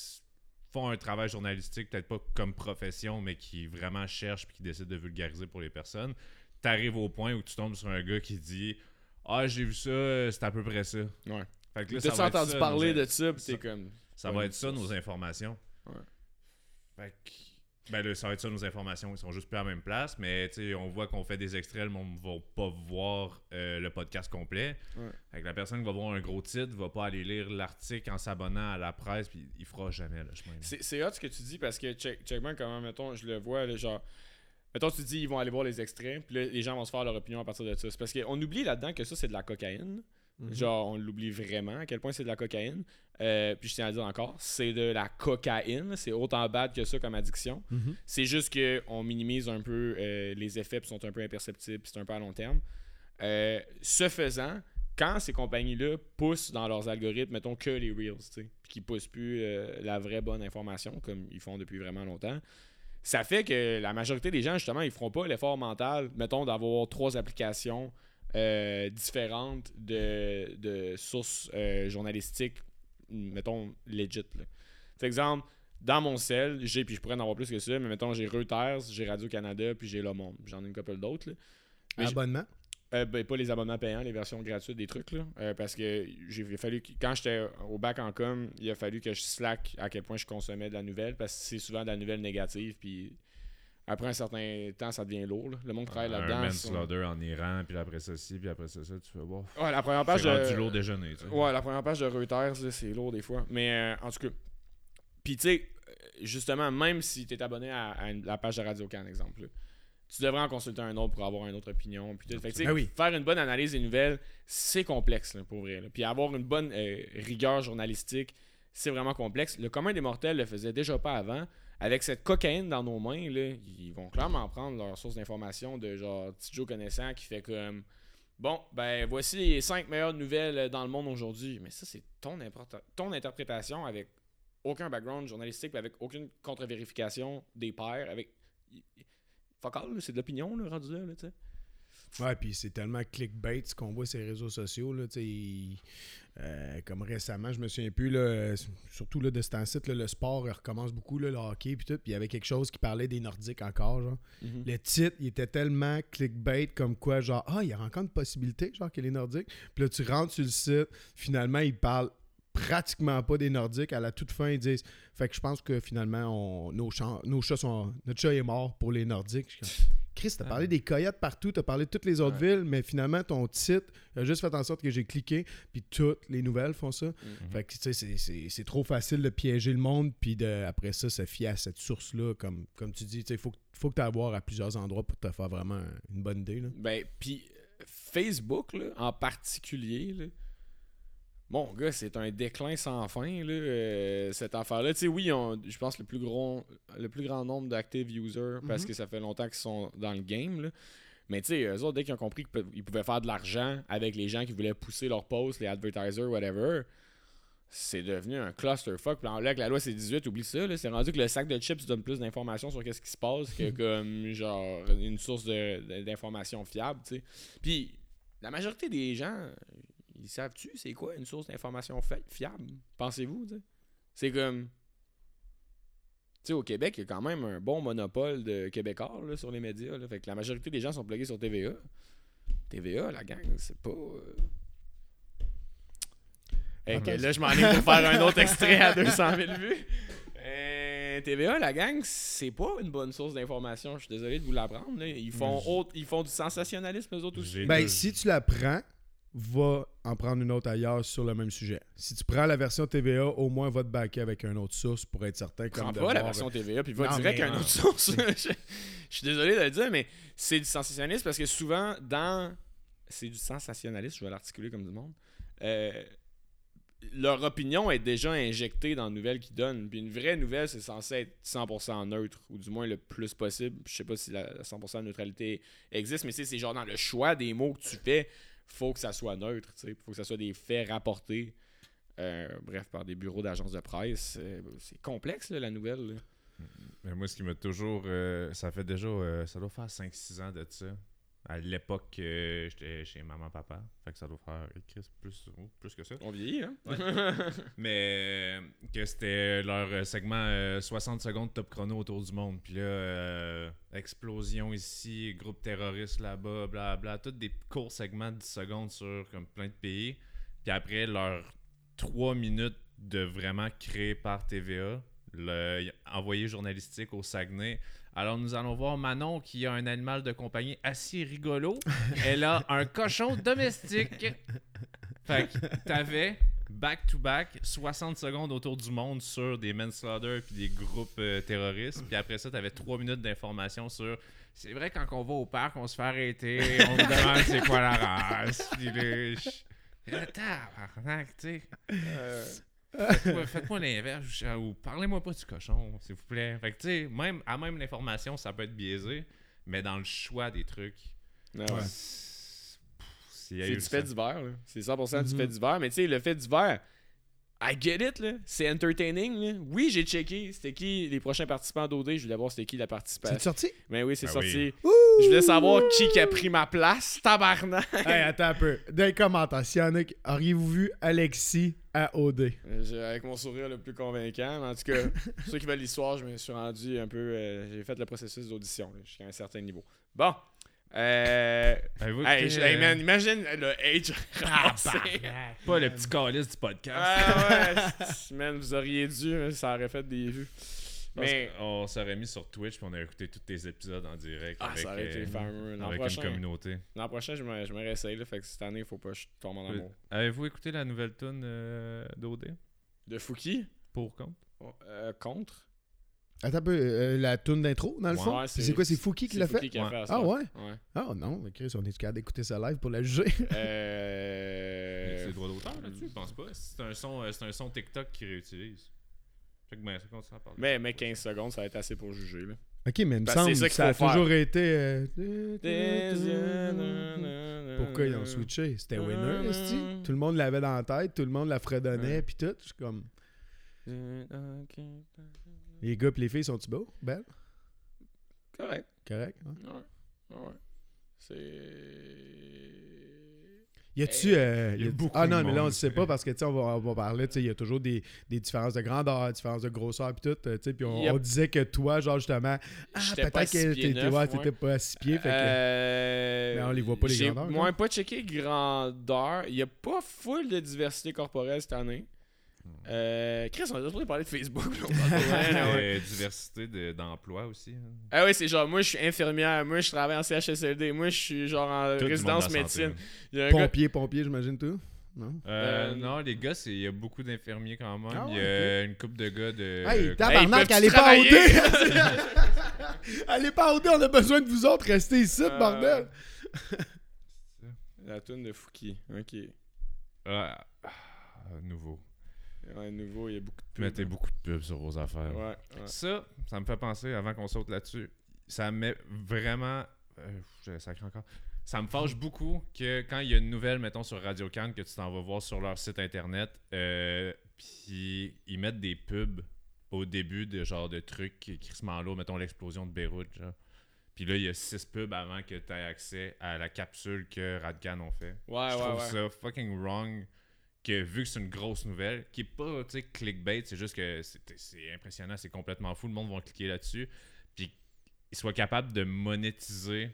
Speaker 2: font un travail journalistique, peut-être pas comme profession, mais qui vraiment cherchent puis qui décident de vulgariser pour les personnes, tu arrives au point où tu tombes sur un gars qui dit Ah, j'ai vu ça, euh, c'est à peu près ça.
Speaker 1: Ouais.
Speaker 2: Fait que là,
Speaker 1: T'as
Speaker 2: ça va être
Speaker 1: entendu
Speaker 2: ça,
Speaker 1: parler de ça, pis t'es comme.
Speaker 2: ça
Speaker 1: Ouais,
Speaker 2: va être ça, nos informations.
Speaker 1: Ouais.
Speaker 2: Fait que- Ben là, ça va être ça, nos informations. Ils sont juste plus à la même place, mais tu sais, on voit qu'on fait des extraits, le monde ne va pas voir euh, le podcast complet.
Speaker 1: Ouais.
Speaker 2: Fait que la personne qui va voir un gros titre va pas aller lire l'article en s'abonnant à la presse, puis il fera jamais le chemin.
Speaker 1: C'est hot ce que tu dis parce que check, check bien comment, mettons, je le vois, là, genre. Mettons, tu dis, ils vont aller voir les extraits, puis là, les gens vont se faire leur opinion à partir de ça. C'est parce qu'on oublie là-dedans que ça, c'est de la cocaïne.
Speaker 3: Mhm.
Speaker 1: Genre, on l'oublie vraiment à quel point c'est de la cocaïne. Euh, puis je tiens à dire encore, c'est de la cocaïne. C'est autant bad que ça comme addiction.
Speaker 3: Mhm.
Speaker 1: C'est juste qu'on minimise un peu euh, les effets, puis sont un peu imperceptibles, puis c'est un peu à long terme. Euh, ce faisant, quand ces compagnies-là poussent dans leurs algorithmes, mettons que les Reels, puis qu'ils poussent plus la vraie bonne information, comme ils font depuis vraiment longtemps, ça fait que la majorité des gens, justement, ils feront pas l'effort mental, mettons, d'avoir trois applications euh, différentes de, de sources euh, journalistiques, mettons, legit. Par exemple, dans mon cell, j'ai, puis je pourrais en avoir plus que ça, mais mettons, j'ai Reuters, j'ai Radio-Canada, puis j'ai Le Monde. J'en ai une couple d'autres.
Speaker 3: Abonnement?
Speaker 1: euh, ben, pas les abonnements payants, les versions gratuites des trucs, là. Euh, parce que j'ai fallu que- quand j'étais au bac en com, il a fallu que je slack à quel point je consommais de la nouvelle, parce que c'est souvent de la nouvelle négative, puis après un certain temps, ça devient lourd. là. Le monde travaille
Speaker 2: un
Speaker 1: là-dedans.
Speaker 2: manslaughter
Speaker 1: sont-
Speaker 2: en Iran, puis après ça, ci, puis après ça, ça, tu fais voir.
Speaker 1: Ouais, la première page
Speaker 2: C'est
Speaker 1: de...
Speaker 2: lourd déjeuner, tu sais.
Speaker 1: Ouais, la première page de Reuters, c'est lourd des fois. Mais euh, en tout cas. Puis tu sais, euh, justement, même si tu es abonné à, à une- la page de Radio Can, exemple, là, tu devrais en consulter un autre pour avoir une autre opinion. Puis. Fait
Speaker 3: Ah oui.
Speaker 1: faire une bonne analyse des nouvelles, c'est complexe, là, pour vrai. Puis avoir une bonne euh, rigueur journalistique, c'est vraiment complexe. Le commun des mortels le faisait déjà pas avant. Avec cette cocaïne dans nos mains, là, ils vont clairement prendre leur source d'information de genre petit Joe connaissant qui fait comme Bon, ben voici les 5 meilleures nouvelles dans le monde aujourd'hui. Mais ça, c'est ton, interprétation avec aucun background journalistique, avec aucune contre-vérification des pairs. Avec. Fuck all, c'est de l'opinion, rendu là, là, tu sais.
Speaker 3: Ouais, puis c'est tellement clickbait ce qu'on voit sur les réseaux sociaux. Là, il- euh, comme récemment, je me souviens plus, là, surtout là, de ce temps-ci, le sport recommence beaucoup, là, le hockey, puis tout. Puis il y avait quelque chose qui parlait des Nordiques encore. Genre.
Speaker 1: Mhm.
Speaker 3: Le titre, il était tellement clickbait comme quoi, genre, ah, il y a encore une possibilité, genre, que les Nordiques. Puis là, tu rentres sur le site, finalement, ils parlent pratiquement pas des Nordiques. À la toute fin, ils disent, fait que je pense que finalement, on, nos, chats, nos chats sont. Notre chat est mort pour les Nordiques. Chris, t'as parlé des coyotes partout, t'as parlé de toutes les autres villes, mais finalement, ton titre a juste fait en sorte que j'ai cliqué, puis toutes les nouvelles font ça. Fait que, tu sais, c'est- trop facile de piéger le monde, puis de, après ça, se fier à cette source-là. Comme, comme tu dis, tu sais, il faut, que- faut que tu voir à plusieurs endroits pour te faire vraiment une bonne idée. Là.
Speaker 1: Ben, puis Facebook, là, en particulier, là, mon gars, c'est un déclin sans fin, là, euh, cette affaire-là. Tu sais, oui, on- je pense le plus gros, le plus grand nombre d'active users, parce
Speaker 3: Mhm.
Speaker 1: que ça fait longtemps qu'ils sont dans le game, là. Mais tu sais, eux autres, dès qu'ils ont compris qu'ils pouvaient faire de l'argent avec les gens qui voulaient pousser leurs posts, les advertisers, whatever, c'est devenu un clusterfuck. Puis là, avec la loi C18, oublie ça. C'est rendu que le sac de chips donne plus d'informations sur qu'est-ce qui se passe que comme genre une source d'informations fiable. tu sais. Puis la majorité des gens, ils savent-tu c'est quoi une source d'information fiable? Pensez-vous? tu sais? C'est comme. Tu sais, au Québec, il y a quand même un bon monopole de Québécois là, sur les médias. là. Fait que la majorité des gens sont plugués sur TVA. TVA, la gang, c'est pas. euh, Hey, là, je m'en ai pour faire un autre extrait à 200 000 vues. Euh, TVA, la gang, c'est pas une bonne source d'information. Je suis désolé de vous l'apprendre. là. Ils font, autre- ils font du sensationnalisme, eux autres aussi.
Speaker 3: Ben, si tu la prends, va en prendre une autre ailleurs sur le même sujet. Si tu prends la version TVA, au moins va te backer avec une autre source pour être certain
Speaker 1: prends pas la version TVA, puis va direct à une autre source. je, suis désolé de le dire, mais c'est du sensationnalisme parce que souvent, dans. C'est du sensationnalisme, je vais l'articuler comme du monde. Euh, leur opinion est déjà injectée dans la nouvelle qu'ils donnent. Puis une vraie nouvelle, c'est censé être 100% neutre, ou du moins le plus possible. Je sais pas si la 100% de neutralité existe, mais c'est genre dans le choix des mots que tu fais, faut que ça soit neutre, sais. faut que ça soit des faits rapportés. euh, bref, par des bureaux d'agences de presse. Euh, C'est complexe, la nouvelle.
Speaker 2: Mais moi, ce qui m'a toujours. euh, ça fait déjà. ça doit faire 5-6 ans de ça. À l'époque, euh, j'étais chez maman-papa. Fait que ça doit faire. eh, plus, oh, plus que ça.
Speaker 1: On vieillit, hein?
Speaker 2: Mais euh, que c'était leur euh, segment euh, 60 secondes top chrono autour du monde. Puis là, explosion ici, groupe terroriste là-bas, bla Tous des courts segments de 10 secondes sur comme plein de pays. Puis après, leurs 3 minutes de vraiment créé par TVA, le envoyé journalistique au Saguenay. Alors nous allons voir Manon qui a un animal de compagnie assez rigolo. Elle a un cochon domestique. Fait que t'avais back-to-back 60 secondes autour du monde sur des manslaughter puis des groupes euh, terroristes. Puis après ça, t'avais 3 minutes d'informations sur. C'est vrai, quand on va au parc, on se fait arrêter, on nous demande c'est quoi la race. Puis Eh, tabarnak, tu sais.
Speaker 1: Euh,
Speaker 2: Faites-moi faites-moi l'inverse ou parlez-moi pas du cochon, s'il vous plaît. Fait que tu sais, même, à même l'information, ça peut être biaisé, mais dans le choix des trucs,
Speaker 1: non, ouais.
Speaker 2: c'est
Speaker 1: du fait divers, là. C'est 100% du
Speaker 3: Mhm.
Speaker 1: fait divers. Mais tu sais, le fait divers, I get it, là. C'est entertaining, là. Oui, j'ai checké. C'était qui les prochains participants d'OD. Je voulais voir c'était qui la
Speaker 3: C'est
Speaker 1: participation.
Speaker 3: sorti?
Speaker 1: Mais oui, c'est
Speaker 2: Ben
Speaker 1: sorti.
Speaker 2: oui.
Speaker 1: Je voulais savoir qui qui a pris ma place. Tabarnak.
Speaker 3: hey, attends un peu. Dans les commentaires, s'il y en a qui... Auriez-vous vu Alexis à OD?
Speaker 1: Avec mon sourire le plus convaincant. Mais en tout cas, pour ceux qui veulent l'histoire, je me suis rendu un peu. euh, j'ai fait le processus d'audition jusqu'à un certain niveau. Bon. Euh, hey, je- hey,
Speaker 2: euh,
Speaker 1: man, imagine le age ramassé.
Speaker 2: Pas le petit calice du podcast.
Speaker 1: Ah ouais, man, vous auriez dû, hein, ça aurait fait des vues.
Speaker 2: Mais on s'aurait mis sur Twitch puis on a écouté tous tes épisodes en direct
Speaker 1: ah,
Speaker 2: avec,
Speaker 1: ça aurait été
Speaker 2: euh,
Speaker 1: fameux. L'an
Speaker 2: avec une
Speaker 1: prochain,
Speaker 2: communauté.
Speaker 1: l'an prochain, je me, je me réessaye, là, fait que cette année, il faut pas que je tombe en amour.
Speaker 2: Avez-vous écouté la nouvelle tune euh, d'OD
Speaker 1: De Fouki,
Speaker 2: pour compte
Speaker 1: euh, contre?
Speaker 3: Attends un peu, euh, la toune d'intro, dans le
Speaker 1: Ouais,
Speaker 3: fond?
Speaker 1: c'est-
Speaker 3: quoi, c'est Fouki qui l'a fait?
Speaker 1: Fouki qui a
Speaker 2: Ouais.
Speaker 1: fait ça.
Speaker 3: Ah ouais?
Speaker 1: Ouais.
Speaker 3: Ah non, mais Chris, on est capable d'écouter ça live pour la juger?
Speaker 1: Euh...
Speaker 2: C'est des droits d'auteur là-dessus, je pense pas? C'est un son, euh, c'est un son TikTok qui réutilise. Fait que ben, ça continue à parler.
Speaker 1: Mais, mais 15 secondes, ça va être assez pour juger. Là.
Speaker 3: ok, mais il me semble
Speaker 1: ça
Speaker 3: ça a
Speaker 1: qu'il
Speaker 3: toujours été. euh. Pourquoi ils ont switché? C'était Winner. Tout le monde l'avait dans la tête, tout le monde la fredonnait, puis tout. Je suis comme. Les gars pis les filles sont-tu beaux? Belles
Speaker 1: Correct.
Speaker 3: Correct hein?
Speaker 1: Ouais. Ouais.
Speaker 3: Y a-tu.
Speaker 1: Eh,
Speaker 3: euh,
Speaker 2: y a beaucoup
Speaker 3: ah non, mais là, on ne sait pas parce que, tu sais, on va, on va parler, tu sais, il y a toujours des, des différences de grandeur, différences de grosseur, puis tout, euh, tu sais, puis on,
Speaker 1: Yep.
Speaker 3: on disait que toi, genre, justement, ah, peut-être que t'étais ouais, pas à six pieds, fait que.
Speaker 1: Euh,
Speaker 3: Mais on les voit pas, les grandeurs, là.
Speaker 1: pas checké grandeur. Il n'y a pas full de diversité corporelle cette année. Euh, Chris, on a déjà parlé de Facebook. là, de ouais.
Speaker 2: Euh, diversité de- d'emploi aussi. hein.
Speaker 1: Ah oui, c'est genre, moi je suis infirmière, moi je travaille en CHSLD, moi je suis genre en
Speaker 2: Tout
Speaker 1: résidence
Speaker 2: santé,
Speaker 1: médecine. Il y a un gars-
Speaker 3: Pompier, pompier, j'imagine, tout. Non?
Speaker 2: Euh,
Speaker 1: Euh,
Speaker 2: non, les gars, c'est- il y a beaucoup d'infirmiers quand même.
Speaker 3: Ah
Speaker 2: il y a une couple de gars de.
Speaker 3: Hey, tabarnak,
Speaker 1: peuvent-tu
Speaker 3: allez pas
Speaker 1: travailler?
Speaker 3: allez pas OD, on a besoin de vous autres, restez ici,
Speaker 1: Euh,
Speaker 3: bordel!
Speaker 1: La tune de Fouki. Ok.
Speaker 2: ah, ah, nouveau.
Speaker 1: Ouais, nouveau, il y a beaucoup de pubs.
Speaker 2: Mettez beaucoup de pubs sur vos affaires.
Speaker 1: Ouais, ouais.
Speaker 2: Ça, ça me fait penser, avant qu'on saute là-dessus, ça me met vraiment. Euh, je sacré encore. Ça me fâche beaucoup que quand il y a une nouvelle, mettons, sur Radio Cannes, que tu t'en vas voir sur leur site internet, euh, puis ils mettent des pubs au début de genre de trucs qui qui se lourd, mettons l'explosion de Beyrouth, genre. Puis là, il y a six pubs avant que tu aies accès à la capsule que Radcan ont fait.
Speaker 1: Ouais,
Speaker 2: je
Speaker 1: ouais,
Speaker 2: trouve
Speaker 1: ouais.
Speaker 2: ça fucking wrong que vu que c'est une grosse nouvelle, qui est pas, clickbait, c'est juste que c'est impressionnant, c'est complètement fou, le monde va cliquer là-dessus, puis ils soient capables de monétiser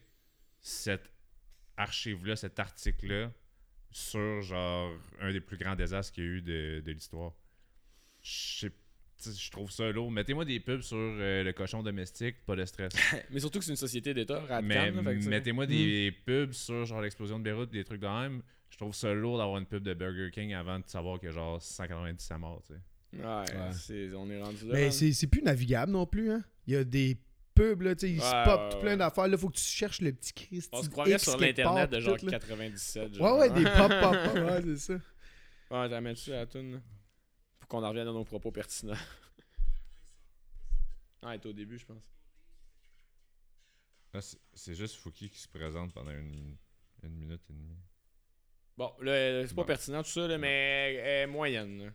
Speaker 2: cette archive-là, cet article-là, sur, genre, un des plus grands désastres qu'il y a eu de, de l'histoire. Je trouve ça lourd. Mettez-moi des pubs sur euh, le cochon domestique, pas de stress.
Speaker 1: Mais surtout que c'est une société d'État.
Speaker 2: Mais mettez-moi des pubs sur genre l'explosion de Beyrouth, des trucs de même. Je trouve ça lourd d'avoir une pub de Burger King avant de savoir a genre 190 à mort, tu sais.
Speaker 1: Ouais,
Speaker 3: Ouais.
Speaker 1: c'est- on est rendu là.
Speaker 3: Mais
Speaker 1: hein.
Speaker 3: c'est c'est plus navigable non plus, hein? Il y a des pubs, là, tu sais, ils
Speaker 1: Ouais,
Speaker 3: se pop
Speaker 1: ouais,
Speaker 3: tout
Speaker 1: ouais.
Speaker 3: plein d'affaires, là, faut que tu cherches le petit Christ.
Speaker 1: On se croirait sur l'internet de genre 97.
Speaker 3: Ouais,
Speaker 1: genre.
Speaker 3: ouais, des pop, pop, pop, ouais, c'est ça.
Speaker 1: Ouais, t'as mis dessus la tune. là. Faut qu'on en revienne à nos propos pertinents. Ah, elle au début, je pense.
Speaker 2: Là, c'est- c'est juste Fouki qui se présente pendant une, une minute et demie.
Speaker 1: Bon, là, c'est pas
Speaker 2: Bon.
Speaker 1: pertinent tout ça, là, mais elle est moyenne. là.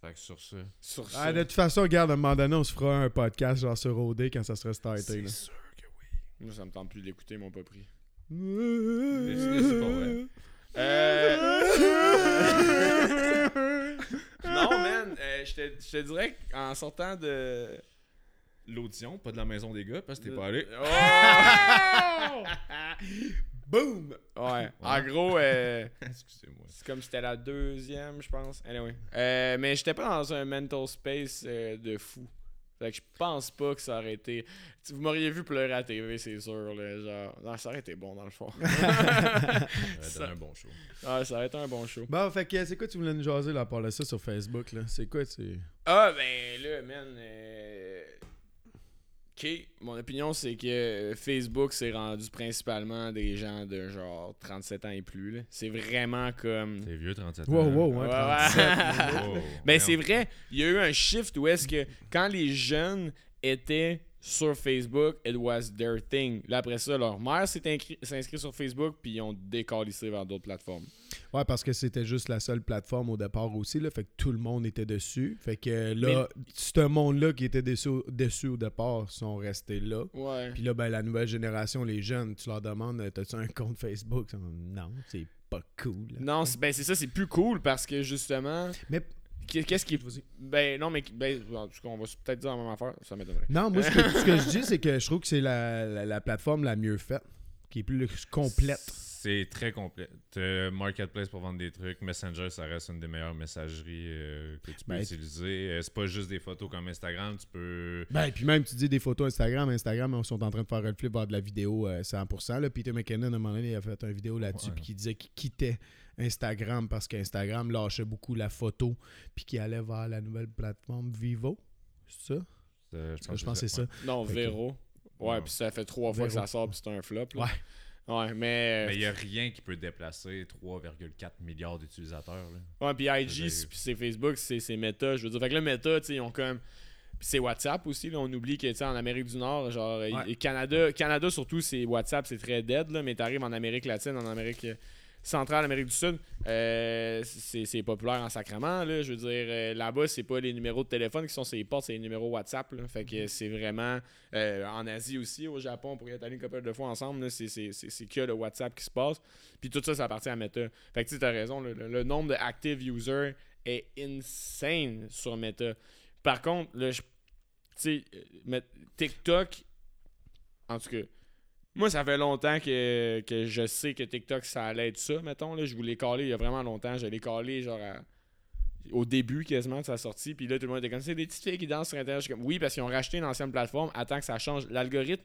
Speaker 2: Fait que sur ça.
Speaker 1: Sur
Speaker 3: Ah,
Speaker 1: ça.
Speaker 3: de toute façon, regarde, à un moment donné, on se fera un podcast genre sur OD quand ça sera starté. là.
Speaker 2: sûr que oui.
Speaker 1: Moi, ça me tente plus de l'écouter, ils m'ont pas pris.
Speaker 2: c'est- c'est pas vrai.
Speaker 1: Euh... non, man, euh, je te- je te dirais qu'en sortant de.
Speaker 2: L'audition, pas de la maison des gars, parce que t'es pas allé.
Speaker 1: Oh!
Speaker 3: Boom!
Speaker 1: ouais, en gros, euh,
Speaker 2: Excusez-moi.
Speaker 1: c'est comme si c'était la deuxième, je pense. Anyway. Euh, mais j'étais pas dans un mental space euh, de fou. Fait que je pense pas que ça aurait été. Tu- Vous m'auriez vu pleurer à la TV, c'est sûr. Là, genre... Non, ça aurait été bon dans le fond.
Speaker 2: Ça
Speaker 1: Ça-
Speaker 2: donne un bon show.
Speaker 1: ouais, ça aurait été un bon show.
Speaker 3: Bon, fait que c'est quoi tu voulais nous jaser là, à part de ça sur Facebook, là? C'est quoi, c'est...
Speaker 1: Ah, ben là, man. euh, Ok, mon opinion, c'est que euh, Facebook s'est rendu principalement des gens de genre 37 ans et plus. là. C'est vraiment comme.
Speaker 2: T'es vieux, 37 ans.
Speaker 3: Wow, wow, ouais,
Speaker 1: Ouais,
Speaker 3: 37.
Speaker 1: ouais.
Speaker 2: Wow.
Speaker 1: Ben, c'est vrai, il y a eu un shift où est-ce que quand les jeunes étaient sur Facebook, it was their thing. Là, après ça, leur mère s'est inscrit, s'est inscrite sur Facebook, puis ils ont décalissé vers d'autres plateformes.
Speaker 3: Ouais, parce que c'était juste la seule plateforme au départ aussi, là, fait que tout le monde était dessus. Fait que là, ce monde-là qui était dessus, dessus au départ sont restés là.
Speaker 1: Ouais.
Speaker 3: Puis là, ben, la nouvelle génération, les jeunes, tu leur demandes, t'as-tu un compte Facebook? Non, c'est pas cool.
Speaker 1: Non, c'est- ben c'est ça, c'est plus cool parce que justement.
Speaker 3: Mais-
Speaker 1: Qu'est- Qu'est-ce qui est. Ben non, mais ben, en tout cas, on va peut-être dire la même affaire, ça m'étonnerait.
Speaker 3: Non, moi, ce que, ce que je dis, c'est que je trouve que c'est la, la, la plateforme la mieux faite, qui est plus complète.
Speaker 2: C'est très complet. Marketplace pour vendre des trucs. Messenger, ça reste une des meilleures messageries euh, que tu peux
Speaker 3: Ben,
Speaker 2: utiliser. Euh, c'est pas juste des photos comme Instagram. Tu peux.
Speaker 3: Ben, puis même, tu dis des photos Instagram. Instagram, ils sont en train de faire un flip vers de la vidéo euh, 100%. Là. Peter McKinnon, à un moment donné, il a fait une vidéo là-dessus,
Speaker 2: Ouais.
Speaker 3: puis qui disait qu'il quittait Instagram parce qu'Instagram lâchait beaucoup la photo, puis qu'il allait vers la nouvelle plateforme Vivo. C'est ça?
Speaker 2: euh,
Speaker 3: Je pense que c'est ça.
Speaker 1: Non, Véro. Ouais, puis ça fait trois fois que ça sort, puis c'est un flop. Là.
Speaker 3: Ouais.
Speaker 1: Ouais, mais.
Speaker 2: Mais il n'y a rien qui peut déplacer 3,4 milliards d'utilisateurs. là.
Speaker 1: Ouais, puis IG, c'est- Facebook, c'est Meta. Je veux dire, fait que là, Meta, ils ont comme. Puis c'est WhatsApp aussi, là, on oublie que, tu sais, en Amérique du Nord, genre,
Speaker 3: Ouais.
Speaker 1: et Canada, Canada surtout, c'est WhatsApp, c'est très dead, là, mais t'arrives en Amérique latine, en Amérique Centrale Amérique du Sud, euh, c'est populaire en sacrement. Là. Je veux dire, euh, là-bas, c'est pas les numéros de téléphone qui sont sur les portes, c'est les numéros WhatsApp. là. Fait que c'est vraiment. euh, en Asie aussi, au Japon, pour y être allé une couple de fois ensemble, c'est- que le WhatsApp qui se passe. Puis tout ça, ça appartient à Meta. Fait que tu as raison, le, le- le nombre de active users est insane sur Meta. Par contre, met- TikTok, en tout cas, moi, ça fait longtemps que, que je sais que TikTok, ça allait être ça, mettons. Là, je voulais caler il y a vraiment longtemps. Je l'ai calé, genre, au début quasiment de sa sortie. Puis là, tout le monde était comme, c'est des petites filles qui dansent sur Internet. Je suis comme, oui, parce qu'ils ont racheté une ancienne plateforme. Attends que ça change. L'algorithme,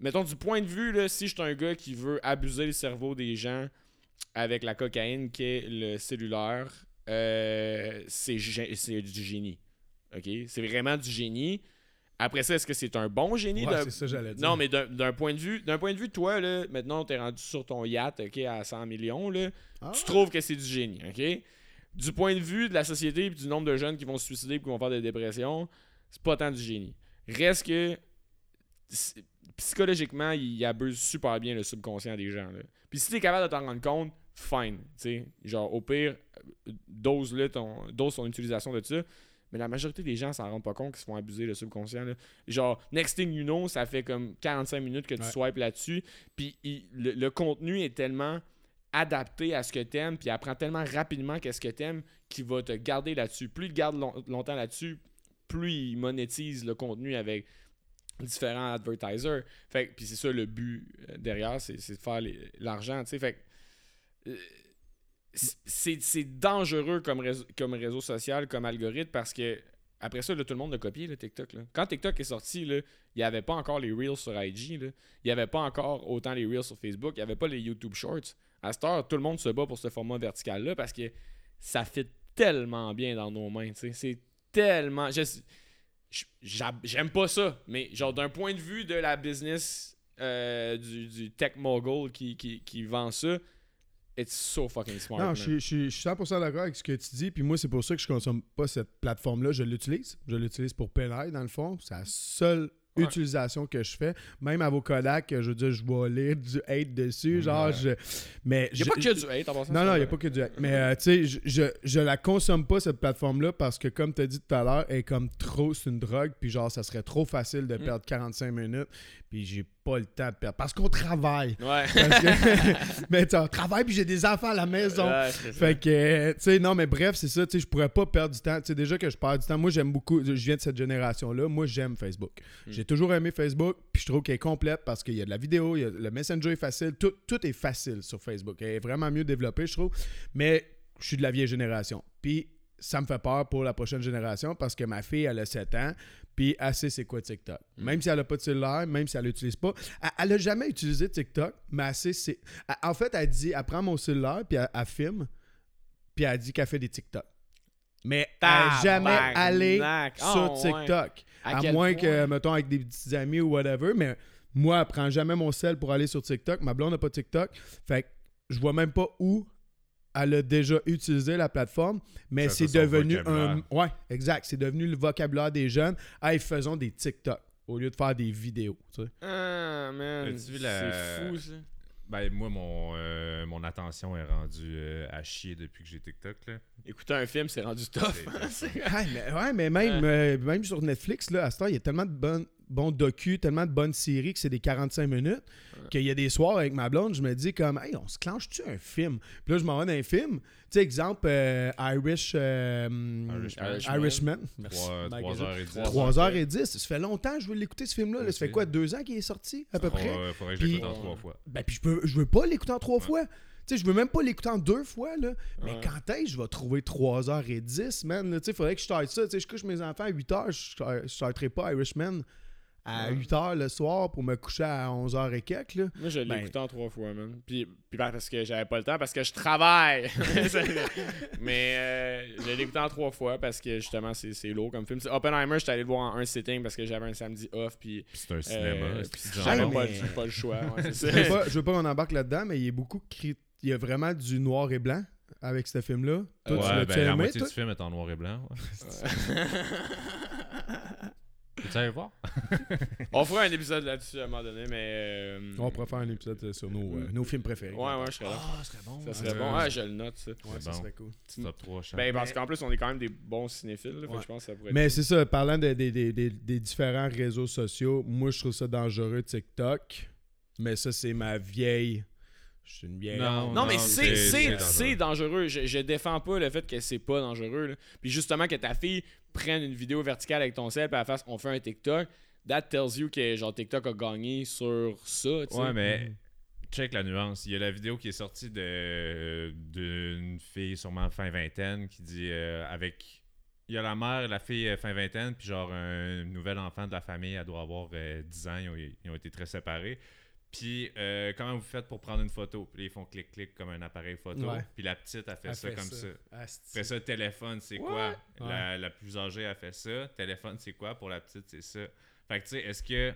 Speaker 1: mettons, du point de vue, là, si je suis un gars qui veut abuser le cerveau des gens avec la cocaïne qui est le cellulaire, euh, c'est du génie. C'est vraiment du génie. Après ça, est-ce que c'est un bon génie?
Speaker 3: Ouais,
Speaker 1: de-
Speaker 3: c'est ça que j'allais dire.
Speaker 1: non, mais d'un point de vue, d'un point de vue, toi, là, maintenant, t'es rendu sur ton yacht, ok, à 100 millions, là,
Speaker 3: Ah,
Speaker 1: tu trouves que c'est du génie, ok? Du point de vue de la société et du nombre de jeunes qui vont se suicider et qui vont faire des dépressions, c'est pas tant du génie. Reste que psychologiquement, il abuse super bien le subconscient des gens. Là. Puis si t'es capable de t'en rendre compte, fine. tu sais. Genre, au pire, euh, dose-le ton, dose ton utilisation de ça. Mais la majorité des gens s'en rendent pas compte qu'ils se font abuser le subconscient. là. Genre, next thing you know, ça fait comme 45 minutes que tu
Speaker 3: Ouais.
Speaker 1: swipes là-dessus. Puis il- le, le contenu est tellement adapté à ce que t'aimes, puis apprend tellement rapidement qu'est-ce que t'aimes qu'il va te garder là-dessus. Plus il te garde long- longtemps là-dessus, plus il monétise le contenu avec différents advertisers. Fait que- puis c'est ça le but euh, derrière, c'est de faire l'argent, tu sais. Fait que, euh, c'est dangereux comme réseau, social, comme algorithme, parce que après ça, tout le monde a copié le TikTok. Quand TikTok est sorti, il n'y avait pas encore les Reels sur IG. Il n'y avait pas encore autant les Reels sur Facebook. Il n'y avait pas les YouTube Shorts. À cette heure, tout le monde se bat pour ce format vertical-là parce que ça fit tellement bien dans nos mains. C'est tellement. J'aime pas ça, mais genre d'un point de vue de la business euh, du, tech mogul qui vend ça, it's so fucking smart.
Speaker 3: Non, je suis- je suis je suis 100% d'accord avec ce que tu dis. Puis moi, c'est pour ça que je consomme pas cette plateforme-là. Je l'utilise. Je l'utilise pour Penai, dans le fond. C'est la seule
Speaker 1: Ouais.
Speaker 3: utilisation que je fais. Même à vos Kodak, je veux dire, je vais lire du hate dessus. Genre, je. Mais
Speaker 1: Il n'y a
Speaker 3: je-
Speaker 1: pas que du hate en passant.
Speaker 3: Non, non, il n'y a pas que du hack. Mais euh, tu sais, je, je, je la consomme pas, cette plateforme-là, parce que, comme tu as dit tout à l'heure, elle est comme trop, c'est une drogue, puis genre, ça serait trop facile de
Speaker 1: Mm.
Speaker 3: perdre 45 minutes, puis j'ai pas le temps de perdre. Parce qu'on travaille.
Speaker 1: Ouais.
Speaker 3: Parce que, mais tu sais, on travaille, puis j'ai des enfants à la maison.
Speaker 1: Ouais.
Speaker 3: Fait que, euh, tu sais, non, mais bref, c'est ça, tu sais, je pourrais pas perdre du temps. Tu sais, déjà que je perds du temps, moi, j'aime beaucoup, je viens de cette génération-là, moi, j'aime Facebook.
Speaker 1: Mm.
Speaker 3: J'ai toujours aimé Facebook, puis je trouve qu'elle est complète parce qu'il y a de la vidéo, il y a- le Messenger est facile, tout, tout est facile sur Facebook. Elle est vraiment mieux développée, je trouve. Mais je suis de la vieille génération. Puis ça me fait peur pour la prochaine génération parce que ma fille, elle a 7 ans, puis elle sait c'est quoi TikTok.
Speaker 1: Mm.
Speaker 3: Même si elle a pas de cellulaire, même si elle l'utilise pas. Elle, elle a jamais utilisé TikTok, mais elle sait c'est... En fait, elle dit, elle prend mon cellulaire, puis elle, elle filme, puis elle dit qu'elle fait des TikTok. Mais elle n'est jamais allée sur
Speaker 1: Ah, ouais.
Speaker 3: TikTok.
Speaker 1: À
Speaker 3: moins
Speaker 1: point?
Speaker 3: que, mettons, avec des petits amis ou whatever, mais moi, elle prend jamais mon sel pour aller sur TikTok. Ma blonde n'a pas TikTok. Fait que je vois même pas où elle a déjà utilisé la plateforme, mais c'est devenu un.
Speaker 2: vocabulaire.
Speaker 3: Ouais, exact. C'est devenu le vocabulaire des jeunes. Hey, faisons des TikTok au lieu de faire des vidéos. tu sais.
Speaker 1: Ah, man. C'est fou, ça.
Speaker 2: Ben, moi, mon, euh, mon attention est rendue euh, à chier depuis que j'ai TikTok. Là.
Speaker 1: Écouter un film, c'est rendu tough.
Speaker 2: C'est-
Speaker 3: Ouais, mais, ouais, mais même, euh, même sur Netflix, là, à ce temps, il y a tellement de bonnes, bons docus, tellement de bonnes séries que c'est des 45 minutes, qu'il y a des soirs avec ma blonde, je me dis comme, hey, on se clenche-tu un film? Puis là, je m'en vais dans un film. Tu sais, exemple, euh, Irish, euh,
Speaker 2: Irishman.
Speaker 1: Irishman.
Speaker 3: Irishman. Merci.
Speaker 2: Trois-
Speaker 3: Magasin.
Speaker 2: trois heures et dix.
Speaker 3: 3h10. Ça fait longtemps que je veux l'écouter, ce film-là. là. Ça fait quoi, deux ans qu'il est sorti, à peu près?
Speaker 2: Faudrait, faudrait que
Speaker 3: Puis-
Speaker 2: j'écoute en trois fois.
Speaker 3: Ben, puis je, peux, je veux pas l'écouter en trois fois. Tu sais, je veux même pas l'écouter en deux fois, là. Mais
Speaker 1: Ouais.
Speaker 3: quand est-ce que je vais trouver 3h10, man? Tu sais, faudrait que je starte ça. Tu sais, je couche mes enfants à 8h, je je starterai pas Irishman à
Speaker 1: Ouais.
Speaker 3: 8h le soir pour me coucher à 11h et quelques, là.
Speaker 1: Moi, je l'ai
Speaker 3: Ben-
Speaker 1: écouté en trois fois, man. Puis, puis parce que j'avais pas le temps, parce que je travaille. Mais euh, je l'ai écouté en trois fois parce que justement, c'est c'est lourd comme film. C'est Oppenheimer, j'étais allé le voir en un sitting parce que j'avais un samedi off. Puis
Speaker 2: Puis c'est un
Speaker 1: euh,
Speaker 2: cinéma. c'est
Speaker 1: j'avais pas, le- pas le choix. ouais, c'est
Speaker 3: Je veux pas, je veux pas qu'on embarque là-dedans, mais il y a beaucoup cri- Il y a vraiment du noir et blanc avec ce film-là. Toi, tu
Speaker 2: Ouais, ben, la
Speaker 3: aimé,
Speaker 2: moitié
Speaker 3: toi?
Speaker 2: du film est en noir et blanc. ouais. Aller voir?
Speaker 1: On fera un épisode là-dessus à un moment donné, mais. euh,
Speaker 3: On pourrait faire un épisode euh, sur nos, euh, nos films préférés.
Speaker 1: Ouais, ouais, je serais là.
Speaker 3: Ah, ce serait bon.
Speaker 1: Ça serait
Speaker 2: Ouais.
Speaker 1: bon. Ah, je le note, ça.
Speaker 3: Ouais,
Speaker 2: C'est
Speaker 3: ça
Speaker 2: bon.
Speaker 3: serait cool.
Speaker 2: Petit top 3 chaque.
Speaker 1: Ben, parce qu'en plus, on est quand même des bons cinéphiles, là, fait je pense que ça pourrait
Speaker 3: Mais
Speaker 1: être.
Speaker 3: c'est ça, parlant de- des- des- des- des différents réseaux sociaux, moi je trouve ça dangereux TikTok. Mais ça, c'est ma vieille. Je suis une.
Speaker 2: Non.
Speaker 1: Non, mais c'est-
Speaker 2: c'est-
Speaker 1: c'est
Speaker 2: c'est
Speaker 1: c'est dangereux. Je, je défends pas le fait que c'est pas dangereux. là. Puis justement, que ta fille prenne une vidéo verticale avec ton sel et elle fasse on fait un TikTok, that tells you que genre TikTok a gagné sur ça.
Speaker 2: Ouais, mais check la nuance. Il y a la vidéo qui est sortie de d'une fille sûrement fin vingtaine qui dit euh, avec il y a la mère, la fille euh, fin vingtaine, puis genre un nouvel enfant de la famille, elle doit avoir euh, 10 ans, ils ont, ils ont été très séparés. Puis euh, comment vous faites pour prendre une photo? Puis ils font clic-clic comme un appareil photo.
Speaker 3: Ouais.
Speaker 2: Puis la petite a fait
Speaker 3: Elle
Speaker 2: ça
Speaker 3: fait
Speaker 2: comme ça. Après ça, téléphone, c'est quoi?
Speaker 3: Ouais.
Speaker 2: La, la plus âgée a fait ça. Téléphone, c'est quoi? Pour la petite, c'est ça. Fait que tu sais, est-ce que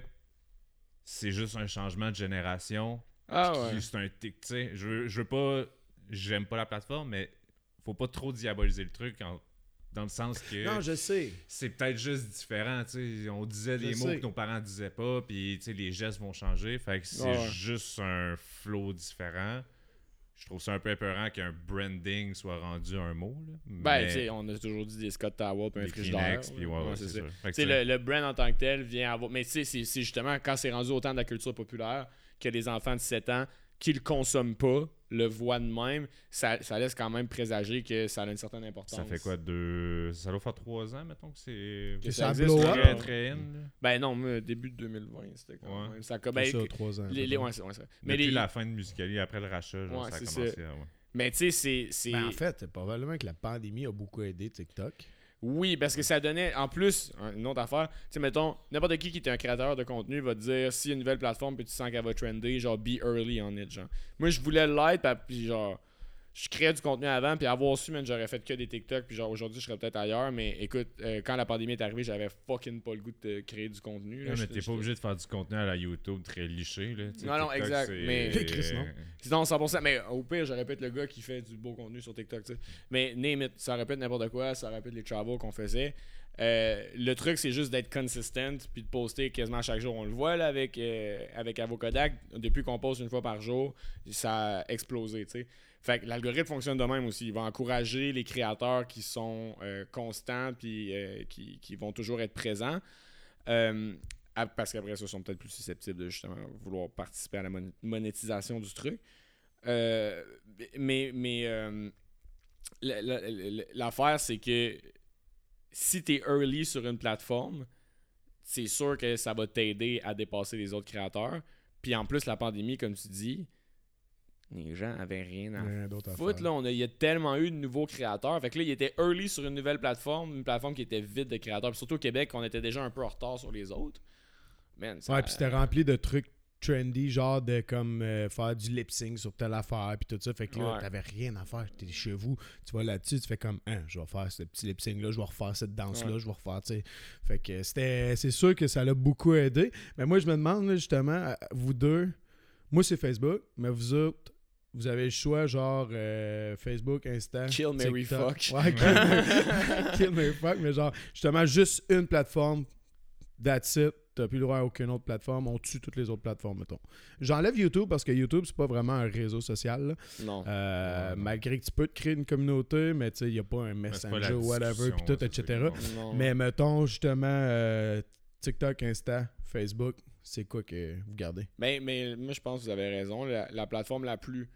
Speaker 2: c'est juste un changement de génération?
Speaker 1: Ah ouais.
Speaker 2: C'est un tic, tu sais. Je veux, je veux pas. J'aime pas la plateforme, mais faut pas trop diaboliser le truc en- dans le sens que
Speaker 3: Non, je sais.
Speaker 2: c'est peut-être juste différent, tu sais. On disait
Speaker 3: Je
Speaker 2: des mots
Speaker 3: sais.
Speaker 2: que nos parents disaient pas, puis tu sais, les gestes vont changer. Fait que c'est
Speaker 1: Ouais.
Speaker 2: juste un flow différent. Je trouve ça un peu épeurant qu'un branding soit rendu un mot. Là.
Speaker 1: Ben, tu sais, on a toujours dit des Scott Tower puis un
Speaker 2: des
Speaker 1: frigidaire.
Speaker 2: Ouais,
Speaker 1: Ouais,
Speaker 2: ouais,
Speaker 1: c'est le, le brand en tant que tel vient avoir. Mais tu sais, c'est- c'est justement quand c'est rendu autant de la culture populaire que les enfants de 7 ans qui le consomment pas le voient de même, ça, ça laisse quand même présager que ça a une certaine importance.
Speaker 2: Ça fait quoi, deux... Ça doit faire trois ans, mettons, que c'est...
Speaker 1: Que
Speaker 3: Que
Speaker 1: ça
Speaker 3: ça
Speaker 1: existe,
Speaker 3: up.
Speaker 2: Très, très in.
Speaker 1: Ben non, début de 2020, c'était quand
Speaker 2: Ouais.
Speaker 1: même. Ça,
Speaker 3: Ben,
Speaker 1: ben,
Speaker 3: ça, trois ans.
Speaker 1: les, les- ouais, c'est- ouais, c'est- Mais,
Speaker 2: Depuis
Speaker 1: les-
Speaker 2: la fin de Musicali, après le rachat, genre,
Speaker 1: Ouais,
Speaker 2: ça a commencé
Speaker 1: ça.
Speaker 2: à... ouais.
Speaker 1: mais tu sais, c'est. c'est-
Speaker 3: Ben, en fait, probablement que la pandémie a beaucoup aidé TikTok.
Speaker 1: Oui, parce que ça donnait, en plus, un- une autre affaire, tu sais, mettons, n'importe qui qui est un créateur de contenu va te dire, a une nouvelle plateforme, puis tu sens qu'elle va trender, genre, be early on it, genre. Moi, je voulais l'être, puis- puis genre, je créais du contenu avant, puis avoir su, man, j'aurais fait que des TikTok, puis genre, aujourd'hui, je serais peut-être ailleurs, mais écoute, euh, quand la pandémie est arrivée, j'avais fucking pas le goût de créer du contenu. là.
Speaker 2: Ouais, mais t'es pas obligé de faire du contenu à la YouTube très liché, là. tu sais,
Speaker 1: Non, non,
Speaker 2: TikTok,
Speaker 1: exact, mais-
Speaker 3: Chris, non?
Speaker 1: Sinon, 100%. Mais au pire, j'aurais pu être le gars qui fait du beau contenu sur TikTok, tu sais. Mais name it, ça être n'importe quoi, ça être les travels qu'on faisait. Euh, le truc, c'est juste d'être consistent puis de poster quasiment chaque jour. On le voit là avec, euh, avec Avocodac. Depuis qu'on poste une fois par jour, ça a explosé. Fait que l'algorithme fonctionne de même aussi. Il va encourager les créateurs qui sont euh, constants puis euh, qui, qui vont toujours être présents. Parce qu'après ça, ils sont peut-être plus susceptibles de justement vouloir participer à la mon- monétisation du truc. Mais mais la- la- la- l'affaire, c'est que si tu es early sur une plateforme, c'est sûr que ça va t'aider à dépasser les autres créateurs. Puis en plus, la pandémie, comme tu dis, les gens avaient rien à
Speaker 3: Rien à faire.
Speaker 1: là, on a, il y a tellement eu de nouveaux créateurs. Fait que là, il était early sur une nouvelle plateforme, une plateforme qui était vide de créateurs. Puis surtout au Québec, on était déjà un peu en retard sur les autres. Man, ça-
Speaker 3: Ouais, puis c'était rempli de trucs trendy, genre de comme euh, faire du lip sync sur telle affaire, puis tout ça. Fait que là,
Speaker 1: Ouais.
Speaker 3: t'avais rien à faire. T'es chez vous, tu vas là-dessus, tu fais comme, hein, je vais faire ce petit lip sync-là, je vais refaire cette danse-là,
Speaker 1: Ouais.
Speaker 3: je vais refaire, tu sais. Fait que c'était, c'est sûr que ça l'a beaucoup aidé. Mais moi, je me demande, là, justement, à- vous deux, moi, c'est Facebook, mais vous autres, vous avez le choix, genre euh, Facebook, Insta.
Speaker 1: Kill,
Speaker 3: TikTok.
Speaker 1: fuck.
Speaker 3: Ouais, kill, marry, fuck, mais genre, justement, juste une plateforme, that's it. T'as plus le droit à aucune autre plateforme. On tue toutes les autres plateformes, mettons. J'enlève YouTube parce que YouTube, c'est pas vraiment un réseau social. là.
Speaker 1: Non.
Speaker 3: Euh,
Speaker 2: Ouais, non.
Speaker 3: malgré que tu peux te créer une communauté, mais tu sais, il n'y a pas un
Speaker 2: c'est pas
Speaker 3: messenger
Speaker 2: la
Speaker 3: ou whatever,
Speaker 2: discussion,
Speaker 3: puis tout,
Speaker 2: ouais, c'est ça
Speaker 3: etc.
Speaker 2: qui
Speaker 1: non.
Speaker 3: Mais mettons, justement, euh, TikTok, Insta, Facebook, c'est quoi que vous gardez?
Speaker 1: Mais, mais moi, je pense que vous avez raison. La, la plateforme la plus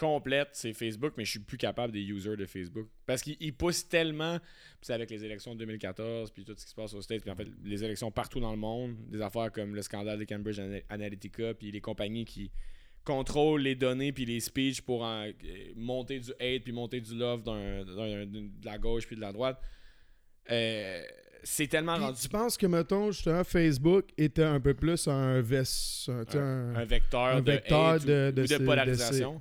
Speaker 1: complète, c'est Facebook, mais je suis plus capable des users de Facebook. Parce qu'ils ils poussent tellement, puis c'est avec les élections de 2014, puis tout ce qui se passe aux States, puis en fait, les élections partout dans le monde, des affaires comme le scandale de Cambridge Ana- Analytica, puis les compagnies qui contrôlent les données puis les speeches pour en- euh, monter du hate puis monter du love d'un- d'un- d'une- de la gauche puis de la droite. Euh, c'est tellement
Speaker 3: Puis,
Speaker 1: rendu
Speaker 3: tu penses que, mettons, justement, Facebook était un peu plus un
Speaker 1: vecteur,
Speaker 3: un
Speaker 1: de,
Speaker 3: vecteur
Speaker 1: hate ou-
Speaker 3: de-
Speaker 1: ou
Speaker 3: de
Speaker 1: de,
Speaker 3: ces- de
Speaker 1: polarisation.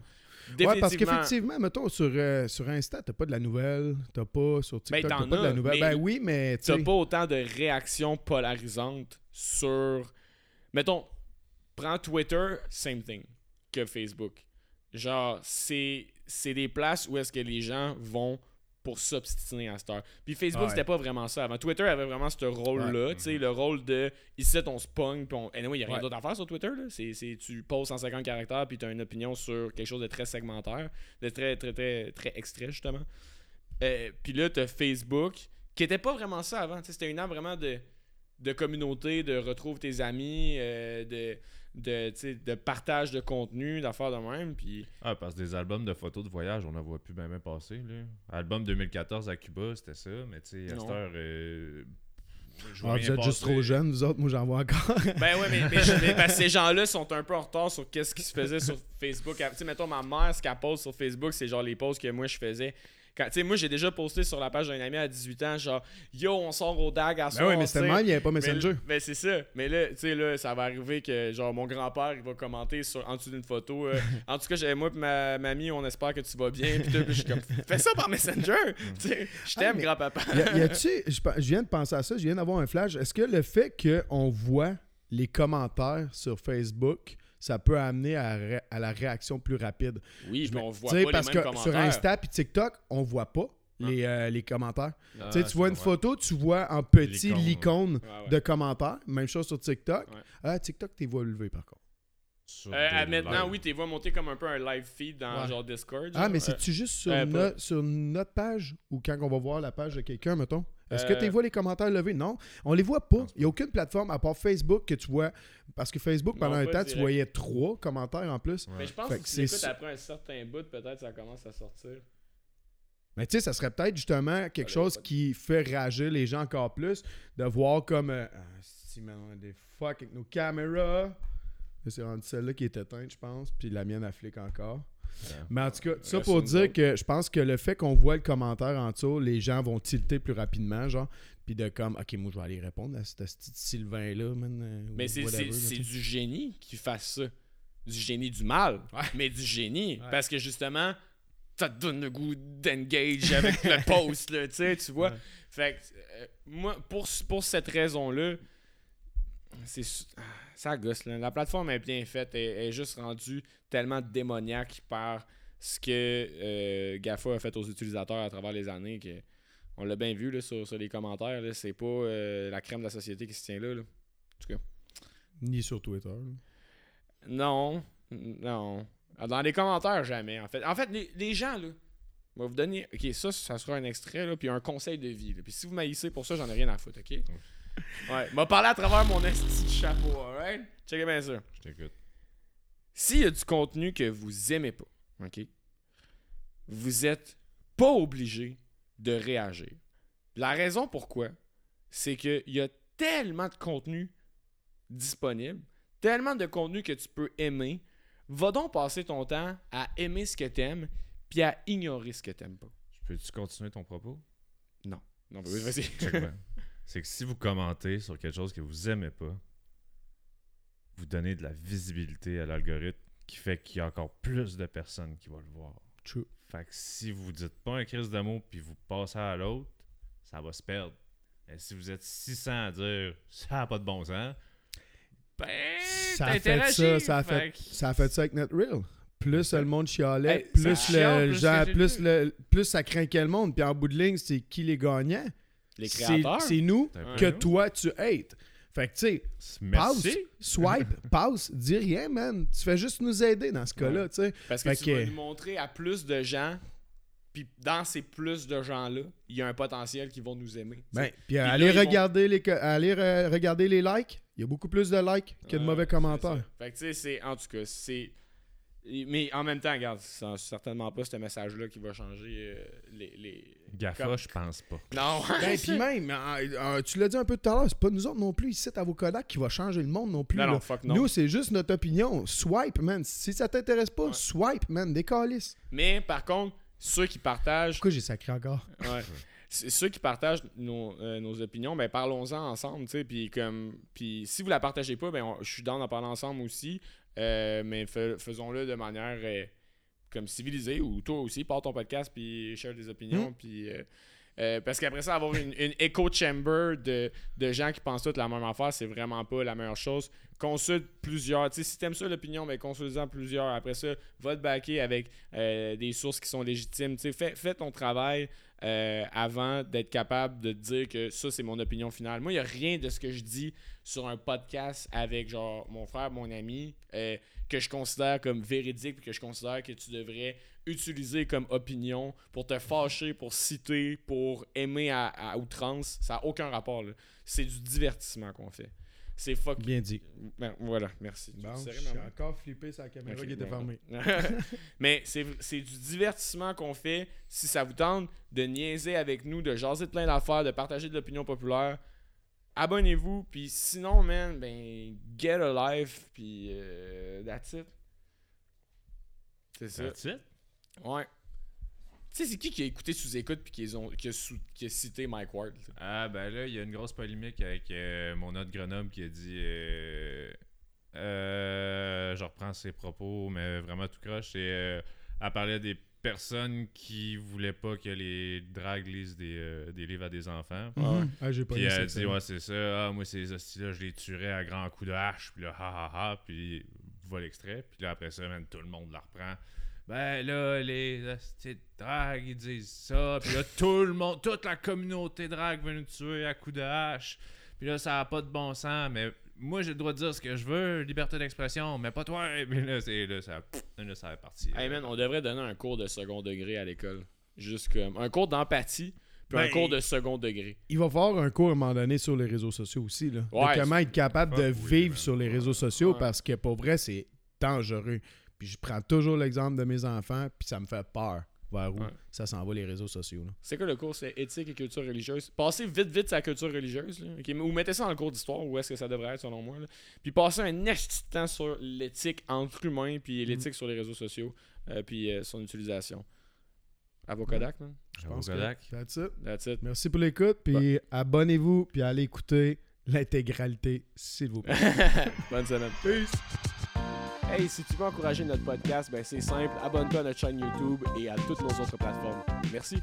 Speaker 3: Ouais, parce qu'effectivement, mettons, sur, euh, sur Insta, t'as pas de la nouvelle, t'as pas sur TikTok,
Speaker 1: Ben,
Speaker 3: t'as pas de la nouvelle. Ben oui, mais
Speaker 1: T'as pas autant de réactions polarisantes sur. Mettons, prends Twitter, same thing que Facebook. Genre, c'est c'est des places où est-ce que les gens vont pour s'obstiner à cette heure. Puis Facebook,
Speaker 3: Ouais.
Speaker 1: c'était pas vraiment ça. Avant, Twitter avait vraiment ce rôle-là, tu sais, le rôle de ici, on se pogne, puis on. Anyway, il y a rien
Speaker 3: Ouais.
Speaker 1: d'autre à faire sur Twitter, là. C'est, tu poses 150 caractères, puis tu as une opinion sur quelque chose de très segmentaire, de très, très, très, très extrait, justement. Euh, puis là, t'as Facebook, qui était pas vraiment ça avant. tu C'était une app vraiment de, de communauté, de retrouve tes amis, euh, de, de, de partage de contenu, d'affaires de même. Puis
Speaker 2: Ah, parce que des albums de photos de voyage, on n'en voit plus bien bien passer. Là. Album 2014 à Cuba, c'était ça, mais tu sais, à cette heure. euh, je vois
Speaker 3: Ah, vous êtes juste trop jeunes, vous autres, moi j'en vois encore.
Speaker 1: Ben ouais, mais, ces gens-là sont un peu en retard sur qu'est-ce qui se faisait sur Facebook. Tu sais, mettons, ma mère, ce qu'elle poste sur Facebook, c'est genre les posts que moi je faisais. Quand- moi j'ai déjà posté sur la page d'un ami à 18 ans, genre Yo, on sort au DAG à
Speaker 3: Ben
Speaker 1: soir.
Speaker 3: oui, mais c'était il n'y avait pas
Speaker 1: Mais
Speaker 3: Messenger.
Speaker 1: là- Ben c'est ça. Mais là, tu sais, là, ça va arriver que genre mon grand-père, il va commenter sur, en dessous d'une photo. euh, en tout cas, moi et ma mamie, on espère que tu vas bien. Puis je suis comme, fais ça par Messenger. Tu sais, je t'aime,
Speaker 3: Ah, mais-
Speaker 1: grand-papa.
Speaker 3: Y y a-tu, je viens de penser à ça, je viens d'avoir un flash. Est-ce que le fait qu'on voit les commentaires sur Facebook, ça peut amener à, ré- à la réaction plus rapide?
Speaker 1: Oui,
Speaker 3: Je
Speaker 1: puis
Speaker 3: me-
Speaker 1: on voit pas
Speaker 3: parce
Speaker 1: les mêmes
Speaker 3: que
Speaker 1: commentaires.
Speaker 3: sur Insta et TikTok, on voit pas les, euh, les commentaires.
Speaker 2: Ah,
Speaker 3: tu sais, tu
Speaker 2: je
Speaker 3: vois une photo, tu vois en petit
Speaker 2: L'icône,
Speaker 1: ouais.
Speaker 3: de commentaires. Même chose sur TikTok.
Speaker 1: Ouais.
Speaker 3: Ah, TikTok, t'es vois lever par contre.
Speaker 1: Euh, maintenant,
Speaker 2: lives.
Speaker 1: oui, t'es vois monter comme un peu un live feed dans
Speaker 3: Ouais.
Speaker 1: genre Discord.
Speaker 3: Ah, mais
Speaker 1: Euh,
Speaker 3: c'est-tu juste sur,
Speaker 1: euh,
Speaker 3: no-
Speaker 1: pas-
Speaker 3: sur notre page ou quand on va voir la page de quelqu'un, mettons? Est-ce que
Speaker 1: Euh,
Speaker 3: tu vois les commentaires levés? Non, on les voit pas. Il n'y a aucune plateforme à part Facebook que tu vois. Parce que Facebook,
Speaker 1: Non,
Speaker 3: pendant un temps, tu voyais trois commentaires en plus.
Speaker 1: Mais je pense
Speaker 3: Fait
Speaker 1: que si tu après un certain bout, peut-être ça commence à sortir.
Speaker 3: Mais tu sais, ça serait peut-être justement quelque
Speaker 1: Allez,
Speaker 3: chose qui fait réagir les gens encore plus, de voir comme. euh, ah, si, man, on a des fuck avec nos caméras. C'est rendu celle-là qui est éteinte, je pense, puis la mienne, elle flique encore. Mais en tout cas, ça pour dire que je pense que le fait qu'on voit le commentaire en dessous, les gens vont tilter plus rapidement, genre, puis de comme, ok, moi je vais aller répondre à ce petit Sylvain-là, man. euh,
Speaker 1: Mais c'est du génie qui fasse ça. Du génie du mal,
Speaker 3: Ouais.
Speaker 1: mais du génie.
Speaker 3: Ouais.
Speaker 1: Parce que justement, ça te donne le goût d'engage avec le post, là, tu vois.
Speaker 3: Ouais.
Speaker 1: Fait que, euh, moi, pour, pour cette raison-là, c'est ah, ça gosse, là. La plateforme est bien faite, elle, elle est juste rendue tellement démoniaque par ce que euh, GAFA a fait aux utilisateurs à travers les années que on l'a bien vu là, sur, sur les commentaires. C'est pas euh, la crème de la société qui se tient là. là.
Speaker 3: Ni sur Twitter.
Speaker 1: Non, non. Dans les commentaires, jamais. En fait, en fait les, les gens, là, vous donner. Ok, ça, ça sera un extrait, là, puis un conseil de vie. là. Puis si vous m'haïssez pour ça, j'en ai rien à foutre, ok? Ouais, m'a parlé à travers mon esti de chapeau, alright? Checkez bien ça.
Speaker 2: Je t'écoute.
Speaker 1: S'il y a du contenu que vous aimez pas, ok? Vous êtes pas obligé de réagir. La raison pourquoi, c'est qu'il y a tellement de contenu disponible, tellement de contenu que tu peux aimer. Va donc passer ton temps à aimer ce que t'aimes, puis à ignorer ce que t'aimes pas.
Speaker 2: Peux-tu continuer ton propos?
Speaker 1: Non, vas-y, vas-y.
Speaker 2: C'est que si vous commentez sur quelque chose que vous aimez pas, vous donnez de la visibilité à l'algorithme qui fait qu'il y a encore plus de personnes qui vont le voir.
Speaker 3: True.
Speaker 2: Fait que si vous dites pas un crise de mots puis vous passez à l'autre, ça va se perdre. Mais si vous êtes 600 à dire ça a pas de bon sens,
Speaker 1: Ben,
Speaker 3: Ça a fait ça, ça a fait, ça a fait ça avec notre reel. Plus le monde chialait,
Speaker 1: Hey,
Speaker 3: plus,
Speaker 1: ça
Speaker 3: le,
Speaker 1: plus
Speaker 3: genre, plus, le, plus ça craquait le monde. Puis en bout de ligne, c'est qui les gagnants?
Speaker 1: Les
Speaker 3: C'est-
Speaker 1: créateurs.
Speaker 3: C'est nous
Speaker 2: peu
Speaker 3: que
Speaker 2: nous.
Speaker 3: toi, tu hates. Fait que, tu sais, passe, swipe, passe, dis rien, man. Tu fais juste nous aider dans ce cas-là, tu sais.
Speaker 1: Parce que
Speaker 3: Fait
Speaker 1: tu
Speaker 3: que-
Speaker 1: vas nous montrer à plus de gens, puis dans ces plus de gens-là, il y a un potentiel qui vont nous aimer.
Speaker 3: Ben, puis
Speaker 1: là,
Speaker 3: allez,
Speaker 1: vont-
Speaker 3: regarder les, allez re- regarder les likes. Il y a beaucoup plus de likes que de
Speaker 1: Ouais,
Speaker 3: mauvais commentaires.
Speaker 1: Fait que tu sais, c'est. En tout cas, c'est. Mais en même temps, regarde, c'est certainement pas ce message-là qui va changer euh, les. les...
Speaker 2: GAFA,
Speaker 1: Comme-
Speaker 2: je pense pas.
Speaker 1: Non,
Speaker 3: Ben, puis même, euh, euh, tu l'as dit un peu tout à l'heure, c'est pas nous autres non plus ici à vos Kodak qui va changer le monde non plus.
Speaker 1: non, non, fuck non.
Speaker 3: Nous, c'est juste notre opinion. Swipe, man. Si ça t'intéresse pas,
Speaker 1: Ouais.
Speaker 3: swipe, man. Décalisse.
Speaker 1: Mais par contre, ceux qui partagent.
Speaker 3: Pourquoi j'ai sacré encore?
Speaker 1: Ouais. C'est- Ceux qui partagent nos, euh, nos opinions, ben parlons-en ensemble, tu sais, puis comme puis si vous la partagez pas, ben on- je suis dans d'en parler ensemble aussi, euh, mais fais- faisons-le de manière euh, comme civilisée ou toi aussi, pars ton podcast puis share des opinions, puis euh, euh, parce qu'après ça, avoir une, une echo chamber de, de gens qui pensent toutes la même affaire, c'est vraiment pas la meilleure chose consulte plusieurs. Tu sais, si t'aimes ça l'opinion, ben consulte-en plusieurs. Après ça, va te backer avec euh, des sources qui sont légitimes. Tu sais, fais, fais ton travail avant d'être capable de te dire que ça, c'est mon opinion finale. Moi, il n'y a rien de ce que je dis sur un podcast avec genre mon frère, mon ami, euh, que je considère comme véridique puis que je considère que tu devrais utiliser comme opinion pour te fâcher, pour citer, pour aimer à, à outrance. Ça n'a aucun rapport. là. C'est du divertissement qu'on fait. C'est fuck.
Speaker 3: Bien dit.
Speaker 1: Ben, voilà, merci.
Speaker 3: Bon, je suis encore flippé sur la caméra qui était
Speaker 1: ben,
Speaker 3: fermée.
Speaker 1: Mais c'est c'est du divertissement qu'on fait. Si ça vous tente de niaiser avec nous, de jaser de plein d'affaires, de partager de l'opinion populaire, abonnez-vous. Puis sinon, man, ben, get a life. Puis euh, that's it. C'est ça.
Speaker 2: That's it?
Speaker 1: Ouais. Tu sais, c'est qui qui a écouté sous-écoute puis qui, ont- qui, a sou- qui a cité Mike Ward?
Speaker 2: Ah, ben là, il y a une grosse polémique avec euh, mon autre Grenoble qui a dit. euh, euh, je reprends ses propos, mais vraiment tout croche. Et, euh, elle parlait des personnes qui voulaient pas que les dragues lisent des, euh, des livres à des enfants.
Speaker 3: Ah, j'ai pas
Speaker 2: Puis elle a dit, ouais, c'est ça. Ah, moi, ces hosties-là, je les tuerais à grands coups de hache. Puis là, ha ha ha. Puis voilà l'extrait. Puis là, après ça, man, tout le monde la reprend. Ben là, les hosties de drague, ils disent ça. Puis là, tout le monde, toute la communauté drague veut nous tuer à coups de hache. Puis là, ça n'a pas de bon sens. Mais moi, j'ai le droit de dire ce que je veux, liberté d'expression. Mais pas toi. Puis là, c'est, là, ça, là, ça est parti.
Speaker 1: Hey man, on devrait donner un cours de second degré à l'école. Juste comme un cours d'empathie, puis un
Speaker 3: Ben,
Speaker 1: cours de second degré.
Speaker 3: Il va falloir un cours à un moment donné sur les réseaux sociaux aussi. Là,
Speaker 1: Ouais,
Speaker 3: de comment être capable de
Speaker 2: oui,
Speaker 3: vivre
Speaker 2: man.
Speaker 3: sur les réseaux sociaux
Speaker 1: Ouais.
Speaker 3: parce que pour vrai, c'est dangereux. Puis je prends toujours l'exemple de mes enfants, puis ça me fait peur vers où
Speaker 2: Ouais.
Speaker 3: ça s'en va les réseaux sociaux. là.
Speaker 1: C'est quoi le cours? C'est éthique et culture religieuse? Passez vite, vite sa culture religieuse. Là, ok? Ou mettez ça dans le cours d'histoire, où est-ce que ça devrait être selon moi. là. Puis passez un de temps sur l'éthique entre humains, puis l'éthique sur les réseaux sociaux, euh, puis euh, son utilisation. À vos Kodak, man.
Speaker 3: Je pense que
Speaker 2: Kodak.
Speaker 3: that's it.
Speaker 1: That's it.
Speaker 3: Merci pour l'écoute, puis abonnez-vous, puis allez écouter l'intégralité, s'il vous plaît.
Speaker 1: Bonne semaine. Peace. Hey, si tu veux encourager notre podcast, ben c'est simple, abonne-toi à notre chaîne YouTube et à toutes nos autres plateformes. Merci.